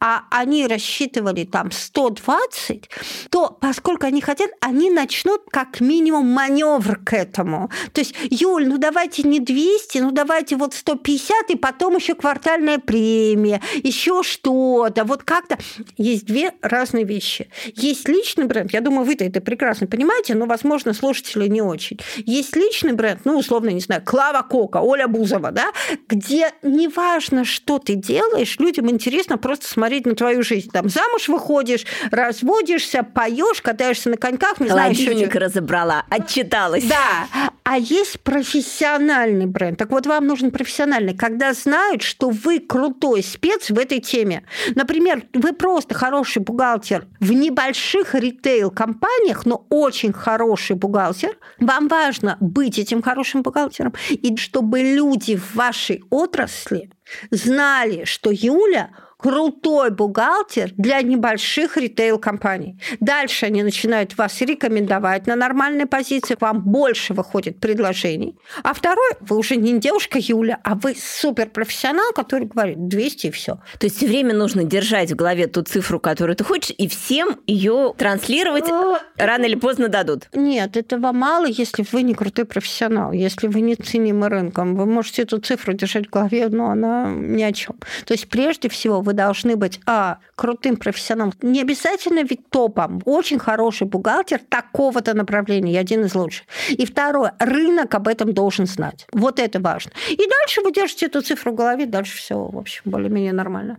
а они рассчитывали там 120, то поскольку они хотят, они начнут как минимум маневр к этому. То есть, Юль, ну давайте не 200, ну давайте вот 150, и потом еще квартальная премия, еще что-то. Вот как-то есть две разные вещи. Есть личный бренд, я думаю, вы-то это прекрасно понимаете, но, возможно, слушатели не очень. Есть личный бренд, ну, условно, не знаю, Клава Кока, Оля Бузова, да, где неважно, что ты делаешь, людям интересно просто смотреть на твою жизнь. Там замуж выходишь, разводишься, поешь, катаешься на коньках, не знаю, Холодильник разобрала, отчиталась. Да, а есть профессиональный бренд. Так вот, вам нужен профессиональный, когда знают, что вы крутой спец в этой теме. Например, вы просто хороший бухгалтер в небольших ритейл-компаниях, но очень хороший бухгалтер. Вам важно быть этим хорошим бухгалтером, и чтобы люди в вашей отрасли знали, что Юля крутой бухгалтер для небольших ритейл-компаний. Дальше они начинают вас рекомендовать на нормальной позиции, вам больше выходит предложений. А второй, вы уже не девушка Юля, а вы суперпрофессионал, который говорит 200 и все. То есть все время нужно держать в голове ту цифру, которую ты хочешь, и всем ее транслировать рано или поздно дадут. Нет, этого мало, если вы не крутой профессионал, если вы не ценимы рынком. Вы можете эту цифру держать в голове, но она ни о чем. То есть прежде всего вы должны быть, а, крутым профессионалом, не обязательно ведь топом, очень хороший бухгалтер такого-то направления, один из лучших. И второе, рынок об этом должен знать. Вот это важно. И дальше вы держите эту цифру в голове, дальше все, в общем, более-менее нормально.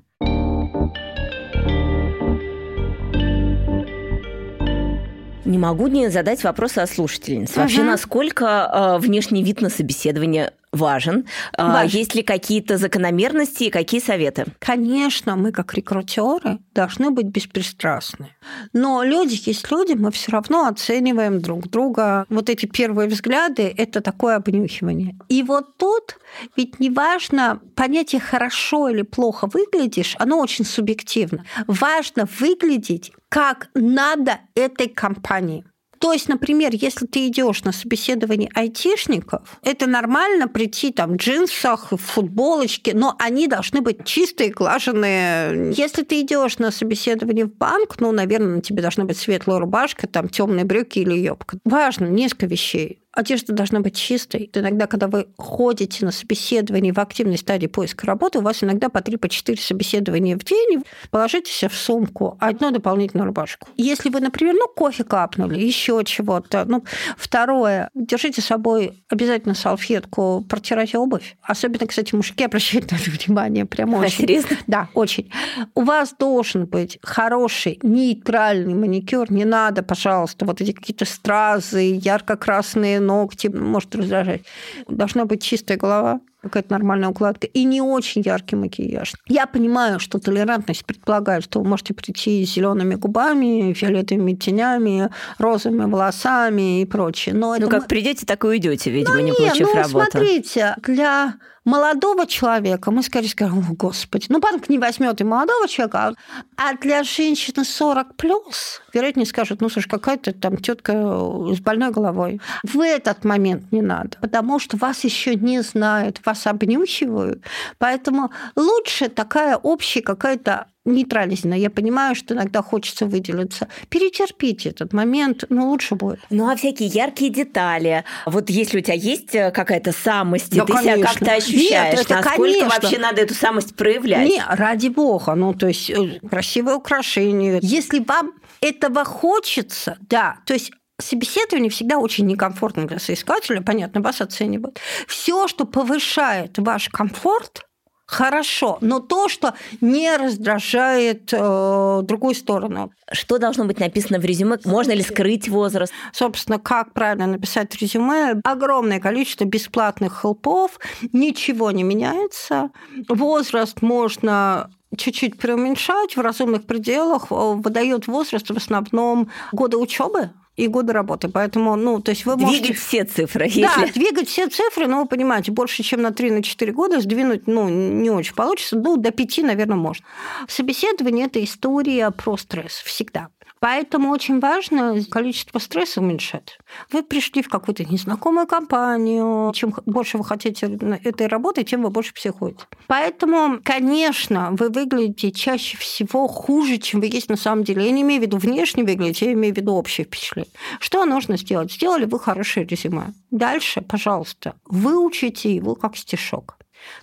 Не могу не задать вопрос о слушательнице. Вообще, угу. насколько э, внешний вид на собеседование важен. А, важен. Есть ли какие-то закономерности и какие советы? Конечно, мы как рекрутеры должны быть беспристрастны. Но люди есть люди, мы все равно оцениваем друг друга. Вот эти первые взгляды – это такое обнюхивание. И вот тут ведь неважно понятие «хорошо» или «плохо выглядишь», оно очень субъективно. Важно выглядеть как надо этой компании. То есть, например, если ты идешь на собеседование айтишников, это нормально прийти там в джинсах, в футболочке, но они должны быть чистые, глаженные. Если ты идешь на собеседование в банк, ну, наверное, на тебе должна быть светлая рубашка, там темные брюки или юбка. Важно несколько вещей. Одежда должна быть чистой. Иногда, когда вы ходите на собеседование в активной стадии поиска работы, у вас иногда по 3 по 4 собеседования в день, положите себе в сумку одну дополнительную рубашку. Если вы, например, ну, кофе капнули, еще чего-то. Ну, второе, держите с собой обязательно салфетку, протирайте обувь. Особенно, кстати, мужики обращают на это внимание. Прям очень. А, серьезно? Да, очень. У вас должен быть хороший, нейтральный маникюр. Не надо, пожалуйста, вот эти какие-то стразы, ярко-красные ногти, может раздражать. Должна быть чистая голова, какая-то нормальная укладка и не очень яркий макияж. Я понимаю, что толерантность предполагает, что вы можете прийти с зелеными губами, фиолетовыми тенями, розовыми волосами и прочее. Но ну, как мы... придете, так и уйдете, видимо, ну, не, не получив ну, работу. Смотрите, для молодого человека мы скорее скажем, о, господи, ну банк не возьмет и молодого человека, а для женщины 40 плюс, вероятнее скажут, ну слушай, какая-то там тетка с больной головой. В этот момент не надо, потому что вас еще не знают, вас обнюхивают, поэтому лучше такая общая какая-то нейтрализна. Я понимаю, что иногда хочется выделиться. Перетерпите этот момент, но лучше будет. Ну, а всякие яркие детали. Вот если у тебя есть э, какая-то самость, да, ты конечно. себя как-то ощущаешь, Нет, это, насколько конечно. вообще надо эту самость проявлять? Не, ради бога. Ну, то есть э, красивое украшение. Если вам этого хочется, да, то есть Собеседование всегда очень некомфортно для соискателя, понятно, вас оценивают. Все, что повышает ваш комфорт, хорошо, но то, что не раздражает э, другую сторону. Что должно быть написано в резюме? Можно ли скрыть возраст? Собственно, как правильно написать резюме? Огромное количество бесплатных хелпов, ничего не меняется. Возраст можно чуть-чуть преуменьшать в разумных пределах, выдает возраст в основном года учебы, и годы работы. Поэтому, ну, то есть вы двигать можете... все цифры. Если... Да, двигать все цифры, но вы понимаете, больше, чем на 3-4 года сдвинуть, ну, не очень получится. Ну, до 5, наверное, можно. Собеседование – это история про стресс всегда. Поэтому очень важно количество стресса уменьшать. Вы пришли в какую-то незнакомую компанию. Чем больше вы хотите этой работы, тем вы больше психуете. Поэтому, конечно, вы выглядите чаще всего хуже, чем вы есть на самом деле. Я не имею в виду внешне выглядеть, я имею в виду общее впечатление. Что нужно сделать? Сделали вы хорошее резюме. Дальше, пожалуйста, выучите его как стишок.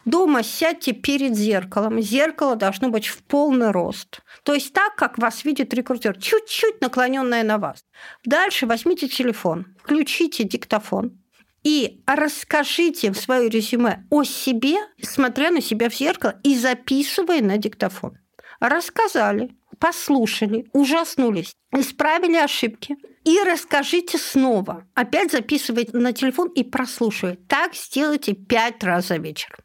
Дома сядьте перед зеркалом. Зеркало должно быть в полный рост. То есть так, как вас видит рекрутер, чуть-чуть наклоненное на вас. Дальше возьмите телефон, включите диктофон, и расскажите в свое резюме о себе, смотря на себя в зеркало и записывая на диктофон. Рассказали, послушали, ужаснулись, исправили ошибки и расскажите снова. Опять записывайте на телефон и прослушивайте. Так сделайте пять раз за вечер.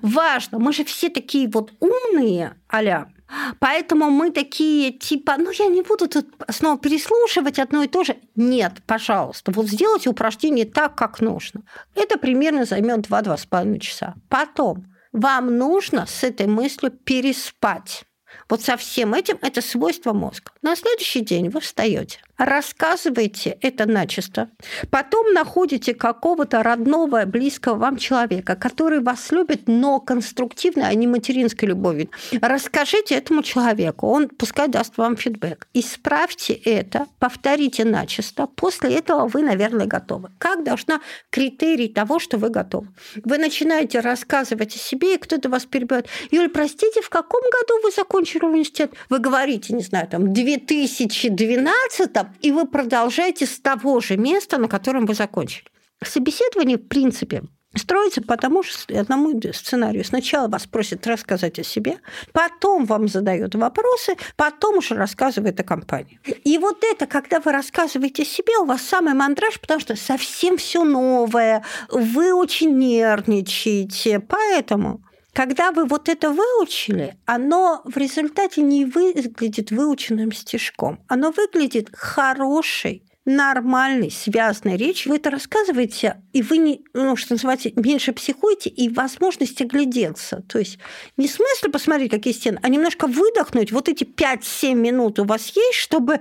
Важно, мы же все такие вот умные, аля, Поэтому мы такие, типа, ну я не буду тут снова переслушивать одно и то же. Нет, пожалуйста, вот сделайте упражнение так, как нужно. Это примерно займет 2-2,5 часа. Потом вам нужно с этой мыслью переспать. Вот со всем этим это свойство мозга. На следующий день вы встаете рассказываете это начисто, потом находите какого-то родного, близкого вам человека, который вас любит, но конструктивно, а не материнской любовью. Расскажите этому человеку, он пускай даст вам фидбэк. Исправьте это, повторите начисто, после этого вы, наверное, готовы. Как должна критерий того, что вы готовы? Вы начинаете рассказывать о себе, и кто-то вас перебивает. Юль, простите, в каком году вы закончили университет? Вы говорите, не знаю, там, 2012 и вы продолжаете с того же места, на котором вы закончили. Собеседование, в принципе, строится по тому же одному сценарию. Сначала вас просят рассказать о себе, потом вам задают вопросы, потом уже рассказывает о компании. И вот это, когда вы рассказываете о себе, у вас самый мандраж, потому что совсем все новое, вы очень нервничаете, поэтому когда вы вот это выучили, оно в результате не выглядит выученным стишком. Оно выглядит хорошей нормальной, связанной речью. Вы это рассказываете, и вы, не, ну, что называется, меньше психуете, и возможность оглядеться. То есть не смысл посмотреть, какие стены, а немножко выдохнуть. Вот эти 5-7 минут у вас есть, чтобы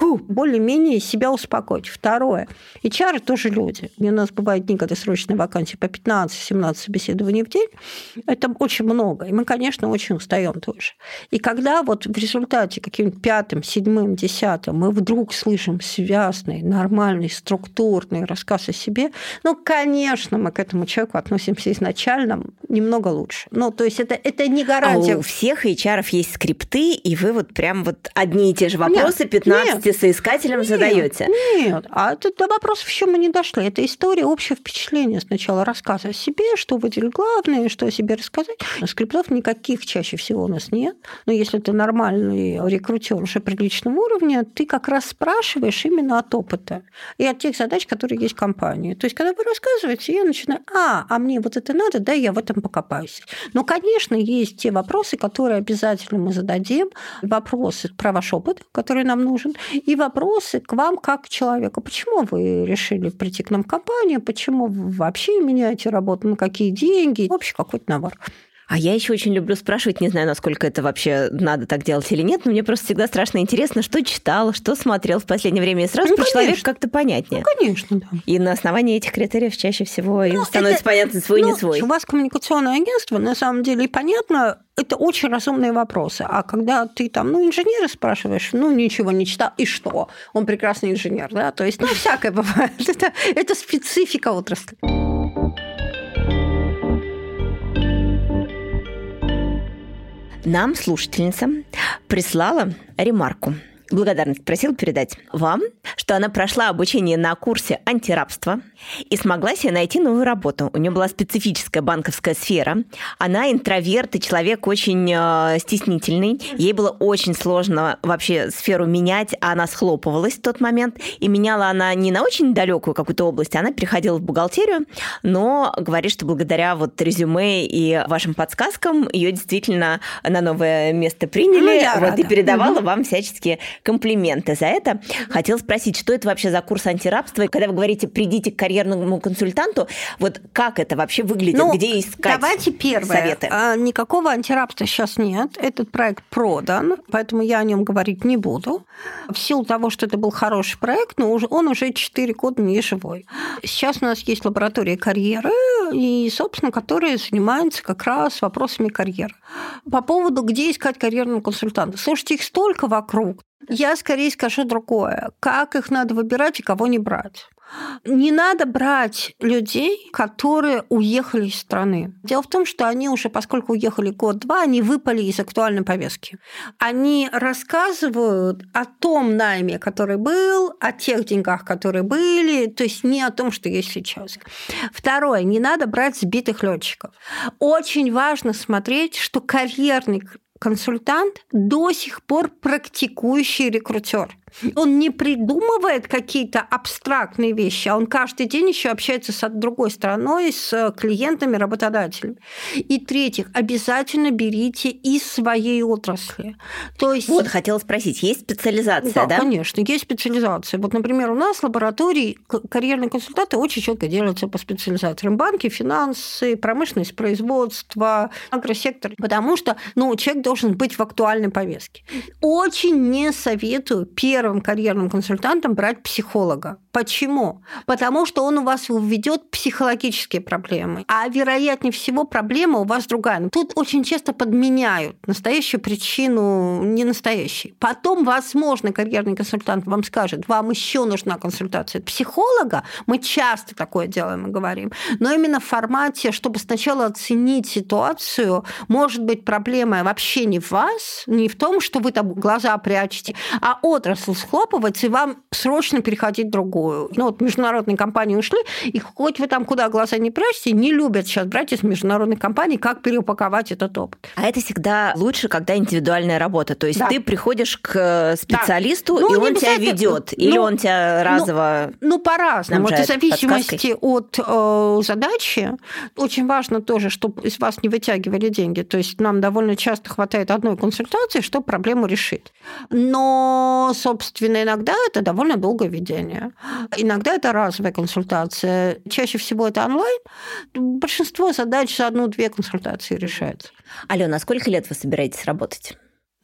более-менее себя успокоить. Второе. HR тоже люди. У нас бывают дни, когда срочные вакансии по 15-17 собеседований в день. Это очень много. И мы, конечно, очень устаем тоже. И когда вот в результате каким-нибудь пятым, седьмым, десятым мы вдруг слышим связь ясный, нормальный, структурный рассказ о себе, ну, конечно, мы к этому человеку относимся изначально немного лучше. Ну, то есть это, это не гарантия. А у всех HR есть скрипты, и вы вот прям вот одни и те же вопросы нет, 15 нет, соискателям нет, задаете. Нет, а это до вопросов еще мы не дошли. Это история, общее впечатление сначала рассказа о себе, что выделить главное, что о себе рассказать. Скриптов никаких чаще всего у нас нет. Но если ты нормальный рекрутер уже приличного уровня, ты как раз спрашиваешь именно о том, опыта и от тех задач, которые есть в компании. То есть, когда вы рассказываете, я начинаю, а, а мне вот это надо, да, я в этом покопаюсь. Но, конечно, есть те вопросы, которые обязательно мы зададим, вопросы про ваш опыт, который нам нужен, и вопросы к вам как к человеку. Почему вы решили прийти к нам в компанию, почему вы вообще меняете работу, на какие деньги, вообще какой-то набор. А я еще очень люблю спрашивать, не знаю, насколько это вообще надо так делать или нет, но мне просто всегда страшно интересно, что читал, что смотрел в последнее время, и сразу ну, про человека как-то понятнее. Ну, конечно, да. И на основании этих критериев чаще всего ну, становится это, понятно, свой, ну, не свой. У вас коммуникационное агентство, на самом деле, и понятно, это очень разумные вопросы. А когда ты там, ну, инженера спрашиваешь, ну, ничего не читал, и что? Он прекрасный инженер, да? То есть, ну, всякое [LAUGHS] бывает. Это, это специфика отрасли. Нам слушательница прислала ремарку – благодарность просил передать вам, что она прошла обучение на курсе антирабства и смогла себе найти новую работу. У нее была специфическая банковская сфера. Она интроверт и человек очень э, стеснительный. Ей было очень сложно вообще сферу менять, а она схлопывалась в тот момент. И меняла она не на очень далекую какую-то область, она переходила в бухгалтерию, но говорит, что благодаря вот резюме и вашим подсказкам ее действительно на новое место приняли. Ну, вот, рада. и передавала угу. вам всячески комплименты за это. Хотел спросить, что это вообще за курс антирабства? И когда вы говорите, придите к карьерному консультанту, вот как это вообще выглядит? Ну, Где искать Давайте первое. Советы? А, никакого антирабства сейчас нет. Этот проект продан, поэтому я о нем говорить не буду. В силу того, что это был хороший проект, но он уже 4 года не живой. Сейчас у нас есть лаборатория карьеры, и, собственно, которые занимаются как раз вопросами карьеры. По поводу, где искать карьерного консультанта. Слушайте, их столько вокруг. Я скорее скажу другое. Как их надо выбирать и кого не брать. Не надо брать людей, которые уехали из страны. Дело в том, что они уже, поскольку уехали год-два, они выпали из актуальной повестки. Они рассказывают о том найме, который был, о тех деньгах, которые были, то есть не о том, что есть сейчас. Второе, не надо брать сбитых летчиков. Очень важно смотреть, что карьерный консультант до сих пор практикующий рекрутер. Он не придумывает какие-то абстрактные вещи, а он каждый день еще общается с другой стороной, с клиентами, работодателями. И третьих, обязательно берите из своей отрасли. То есть... Вот, хотела спросить, есть специализация, да? Да, конечно, есть специализация. Вот, например, у нас в лаборатории карьерные консультанты очень четко делятся по специализациям. Банки, финансы, промышленность, производство, агросектор. Потому что ну, человек должен быть в актуальной повестке. Очень не советую первым первым карьерным консультантом брать психолога. Почему? Потому что он у вас введет психологические проблемы. А вероятнее всего проблема у вас другая. Тут очень часто подменяют настоящую причину не настоящей. Потом, возможно, карьерный консультант вам скажет, вам еще нужна консультация психолога. Мы часто такое делаем и говорим. Но именно в формате, чтобы сначала оценить ситуацию, может быть, проблема вообще не в вас, не в том, что вы там глаза прячете, а отрасль схлопывается, и вам срочно переходить в другую. Ну, вот международные компании ушли, и хоть вы там куда глаза не прячете, не любят сейчас брать из международных компаний, как переупаковать этот опыт. А это всегда лучше, когда индивидуальная работа. То есть да. ты приходишь к специалисту, да. ну, и он тебя ведет, ну, или он тебя разово. Ну, ну по-разному. Это в зависимости от э, задачи. Очень важно тоже, чтобы из вас не вытягивали деньги. То есть нам довольно часто хватает одной консультации, чтобы проблему решить. Но, собственно, иногда это довольно долгое ведение. Иногда это разовая консультация. Чаще всего это онлайн. Большинство задач за одну-две консультации решается. Алена, а сколько лет вы собираетесь работать?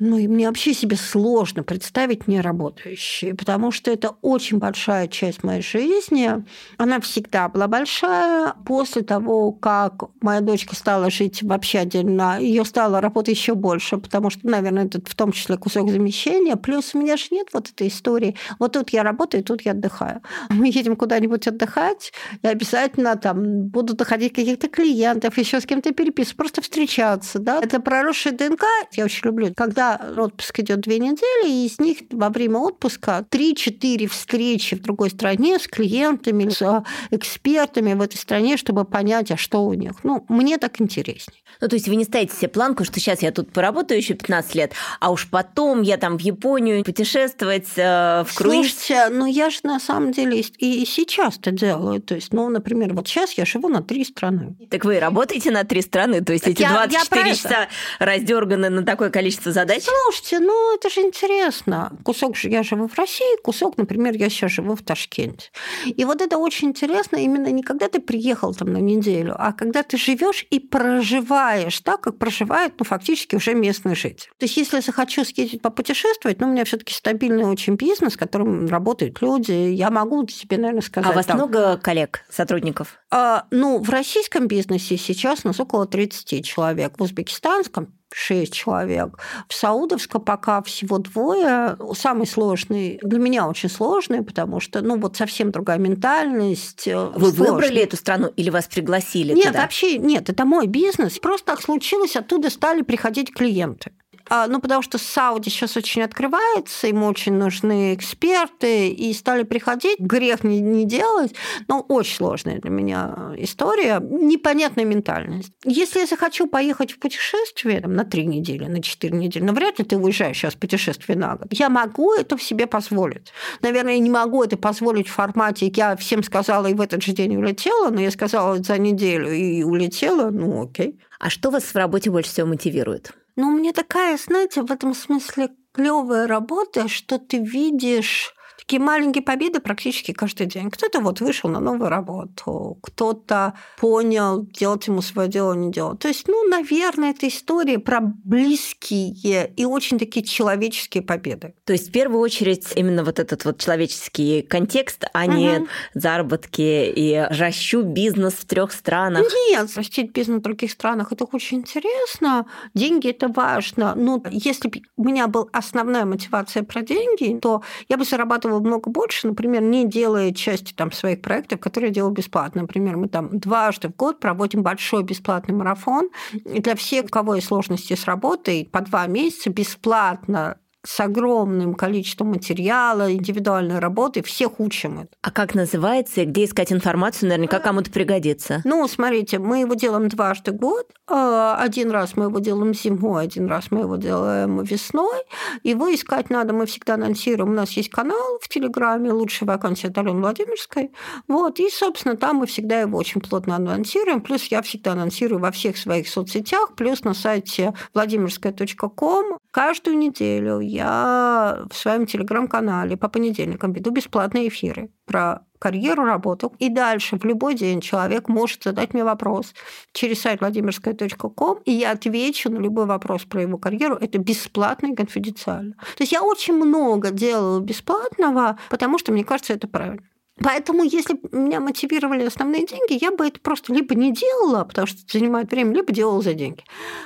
Ну, и мне вообще себе сложно представить неработающие, потому что это очень большая часть моей жизни. Она всегда была большая. После того, как моя дочка стала жить вообще отдельно, ее стало работать еще больше, потому что, наверное, это в том числе кусок замещения. Плюс у меня же нет вот этой истории. Вот тут я работаю, тут я отдыхаю. [LAUGHS] Мы едем куда-нибудь отдыхать, и обязательно там будут доходить каких-то клиентов, еще с кем-то переписываться, просто встречаться. Да? Это проросшая ДНК. Я очень люблю, когда отпуск идет две недели, и из них во время отпуска 3-4 встречи в другой стране с клиентами, с экспертами в этой стране, чтобы понять, а что у них. Ну, мне так интереснее. Ну, то есть вы не ставите себе планку, что сейчас я тут поработаю еще 15 лет, а уж потом я там в Японию путешествовать э, в круиз. Слушайте, ну я же на самом деле и сейчас это делаю. То есть, ну, например, вот сейчас я живу на три страны. Так вы работаете на три страны? То есть эти я, 24 я часа раздерганы на такое количество задач? Слушайте, ну это же интересно. Кусок же я живу в России, кусок, например, я сейчас живу в Ташкенте. И вот это очень интересно именно не когда ты приехал там на неделю, а когда ты живешь и проживаешь так, как проживает, ну, фактически уже местный житель. То есть, если я захочу съездить попутешествовать, ну, у меня все таки стабильный очень бизнес, в котором работают люди, я могу тебе, наверное, сказать... А у вас там, много коллег, сотрудников? А, ну, в российском бизнесе сейчас у нас около 30 человек, в узбекистанском шесть человек. В Саудовском пока всего двое. Самый сложный, для меня очень сложный, потому что, ну, вот совсем другая ментальность. Э, Вы сложный. выбрали эту страну или вас пригласили Нет, туда? вообще нет, это мой бизнес. Просто так случилось, оттуда стали приходить клиенты. А, ну, потому что Сауди сейчас очень открывается, ему очень нужны эксперты, и стали приходить, грех не, не делать, но очень сложная для меня история, непонятная ментальность. Если я захочу поехать в путешествие там, на три недели, на четыре недели, но ну, вряд ли ты уезжаешь сейчас в путешествие на год, я могу это в себе позволить. Наверное, я не могу это позволить в формате, я всем сказала и в этот же день улетела, но я сказала за неделю и улетела, ну окей. А что вас в работе больше всего мотивирует? Ну, у меня такая, знаете, в этом смысле клевая работа, что ты видишь такие маленькие победы практически каждый день. Кто-то вот вышел на новую работу, кто-то понял, делать ему свое дело, не делать. То есть, ну, наверное, это история про близкие и очень такие человеческие победы. То есть, в первую очередь, именно вот этот вот человеческий контекст, а угу. не заработки и ращу бизнес в трех странах. Нет, растить бизнес в других странах это очень интересно. Деньги это важно. Но если бы у меня была основная мотивация про деньги, то я бы зарабатывала зарабатывала много больше, например, не делая части там, своих проектов, которые я делаю бесплатно. Например, мы там дважды в год проводим большой бесплатный марафон. И для всех, у кого есть сложности с работой, по два месяца бесплатно с огромным количеством материала, индивидуальной работы, всех учим это. А как называется и где искать информацию? Наверняка кому-то пригодится. Ну, смотрите, мы его делаем дважды год. А, один раз мы его делаем зимой, один раз мы его делаем весной. Его искать надо, мы всегда анонсируем. У нас есть канал в Телеграме «Лучшая вакансия от Алены Владимирской». Вот, и, собственно, там мы всегда его очень плотно анонсируем. Плюс я всегда анонсирую во всех своих соцсетях, плюс на сайте владимирская.ком каждую неделю я в своем телеграм-канале по понедельникам веду бесплатные эфиры про карьеру, работу. И дальше в любой день человек может задать мне вопрос через сайт владимирская.ком, и я отвечу на любой вопрос про его карьеру. Это бесплатно и конфиденциально. То есть я очень много делаю бесплатного, потому что мне кажется, это правильно. Поэтому, если меня мотивировали основные деньги, я бы это просто либо не делала, потому что это занимает время, либо делала за деньги.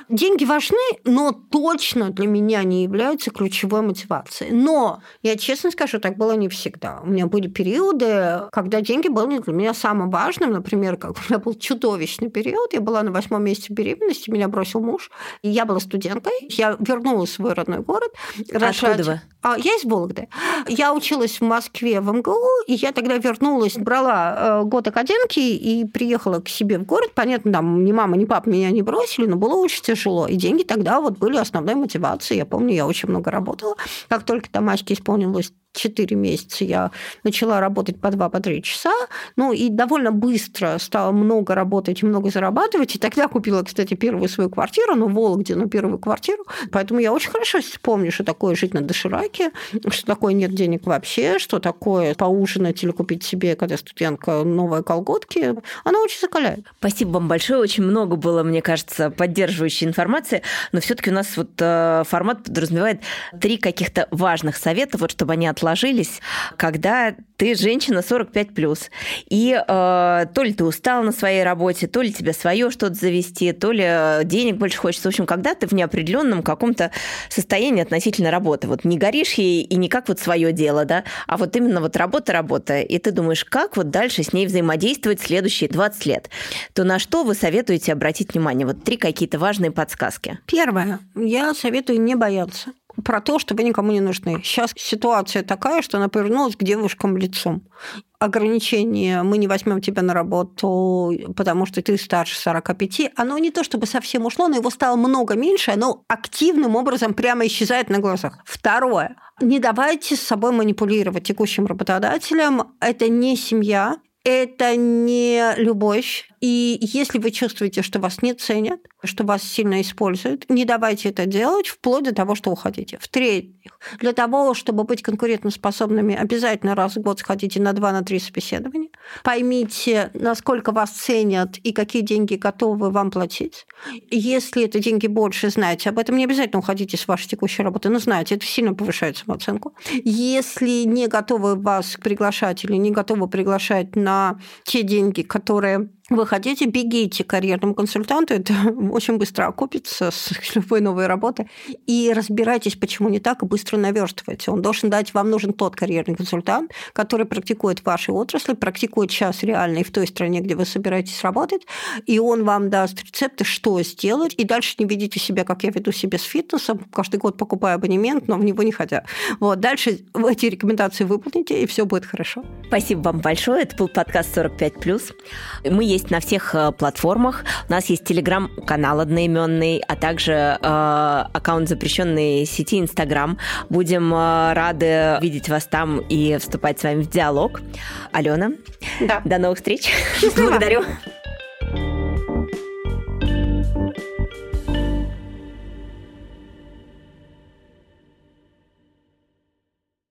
Деньги важны, но точно для меня не являются ключевой мотивацией. Но, я честно скажу, так было не всегда. У меня были периоды, когда деньги были для меня самым важным. Например, как у меня был чудовищный период, я была на восьмом месяце беременности, меня бросил муж, и я была студенткой. Я вернулась в свой родной город. Откуда вы? А, я из Вологды. Я училась в Москве в МГУ, и я тогда вернулась, брала э, год академки и приехала к себе в город. Понятно, там ни мама, ни папа меня не бросили, но было очень тяжело. И деньги тогда вот были основной мотивацией. Я помню, я очень много работала. Как только там Аське исполнилось 4 месяца я начала работать по 2 по 3 часа, ну и довольно быстро стала много работать и много зарабатывать, и тогда купила, кстати, первую свою квартиру, ну, в Вологде, но первую квартиру, поэтому я очень хорошо помню, что такое жить на дошираке, что такое нет денег вообще, что такое поужинать или купить себе, когда студентка, новые колготки, она очень закаляет. Спасибо вам большое, очень много было, мне кажется, поддерживающей информации, но все таки у нас вот э, формат подразумевает три каких-то важных совета, вот чтобы они отложились сложились, когда ты женщина 45 плюс, и э, то ли ты устал на своей работе, то ли тебе свое что-то завести, то ли э, денег больше хочется. В общем, когда ты в неопределенном каком-то состоянии относительно работы, вот не горишь ей и не как вот свое дело, да, а вот именно вот работа, работа, и ты думаешь, как вот дальше с ней взаимодействовать следующие 20 лет, то на что вы советуете обратить внимание? Вот три какие-то важные подсказки. Первое. Я советую не бояться про то, что вы никому не нужны. Сейчас ситуация такая, что она повернулась к девушкам лицом. Ограничение «мы не возьмем тебя на работу, потому что ты старше 45», оно не то чтобы совсем ушло, но его стало много меньше, оно активным образом прямо исчезает на глазах. Второе. Не давайте с собой манипулировать текущим работодателем. Это не семья, это не любовь, и если вы чувствуете, что вас не ценят, что вас сильно используют, не давайте это делать вплоть до того, что уходите. В-третьих, для того, чтобы быть конкурентоспособными, обязательно раз в год сходите на два, на три собеседования. Поймите, насколько вас ценят и какие деньги готовы вам платить. Если это деньги больше, знаете об этом. Не обязательно уходите с вашей текущей работы, но знаете, это сильно повышает самооценку. Если не готовы вас приглашать или не готовы приглашать на те деньги, которые вы хотите, бегите к карьерному консультанту, это [LAUGHS] очень быстро окупится с [LAUGHS] любой новой работы, и разбирайтесь, почему не так, и быстро наверстывайте. Он должен дать, вам нужен тот карьерный консультант, который практикует в вашей отрасли, практикует сейчас реально и в той стране, где вы собираетесь работать, и он вам даст рецепты, что сделать, и дальше не ведите себя, как я веду себя с фитнесом, каждый год покупаю абонемент, но в него не ходя. Вот, дальше эти рекомендации выполните, и все будет хорошо. Спасибо вам большое. Это был подкаст 45+. Мы есть есть на всех э, платформах. У нас есть телеграм-канал одноименный, а также э, аккаунт запрещенной сети Инстаграм. Будем э, рады видеть вас там и вступать с вами в диалог. Алена, да. до новых встреч. Благодарю.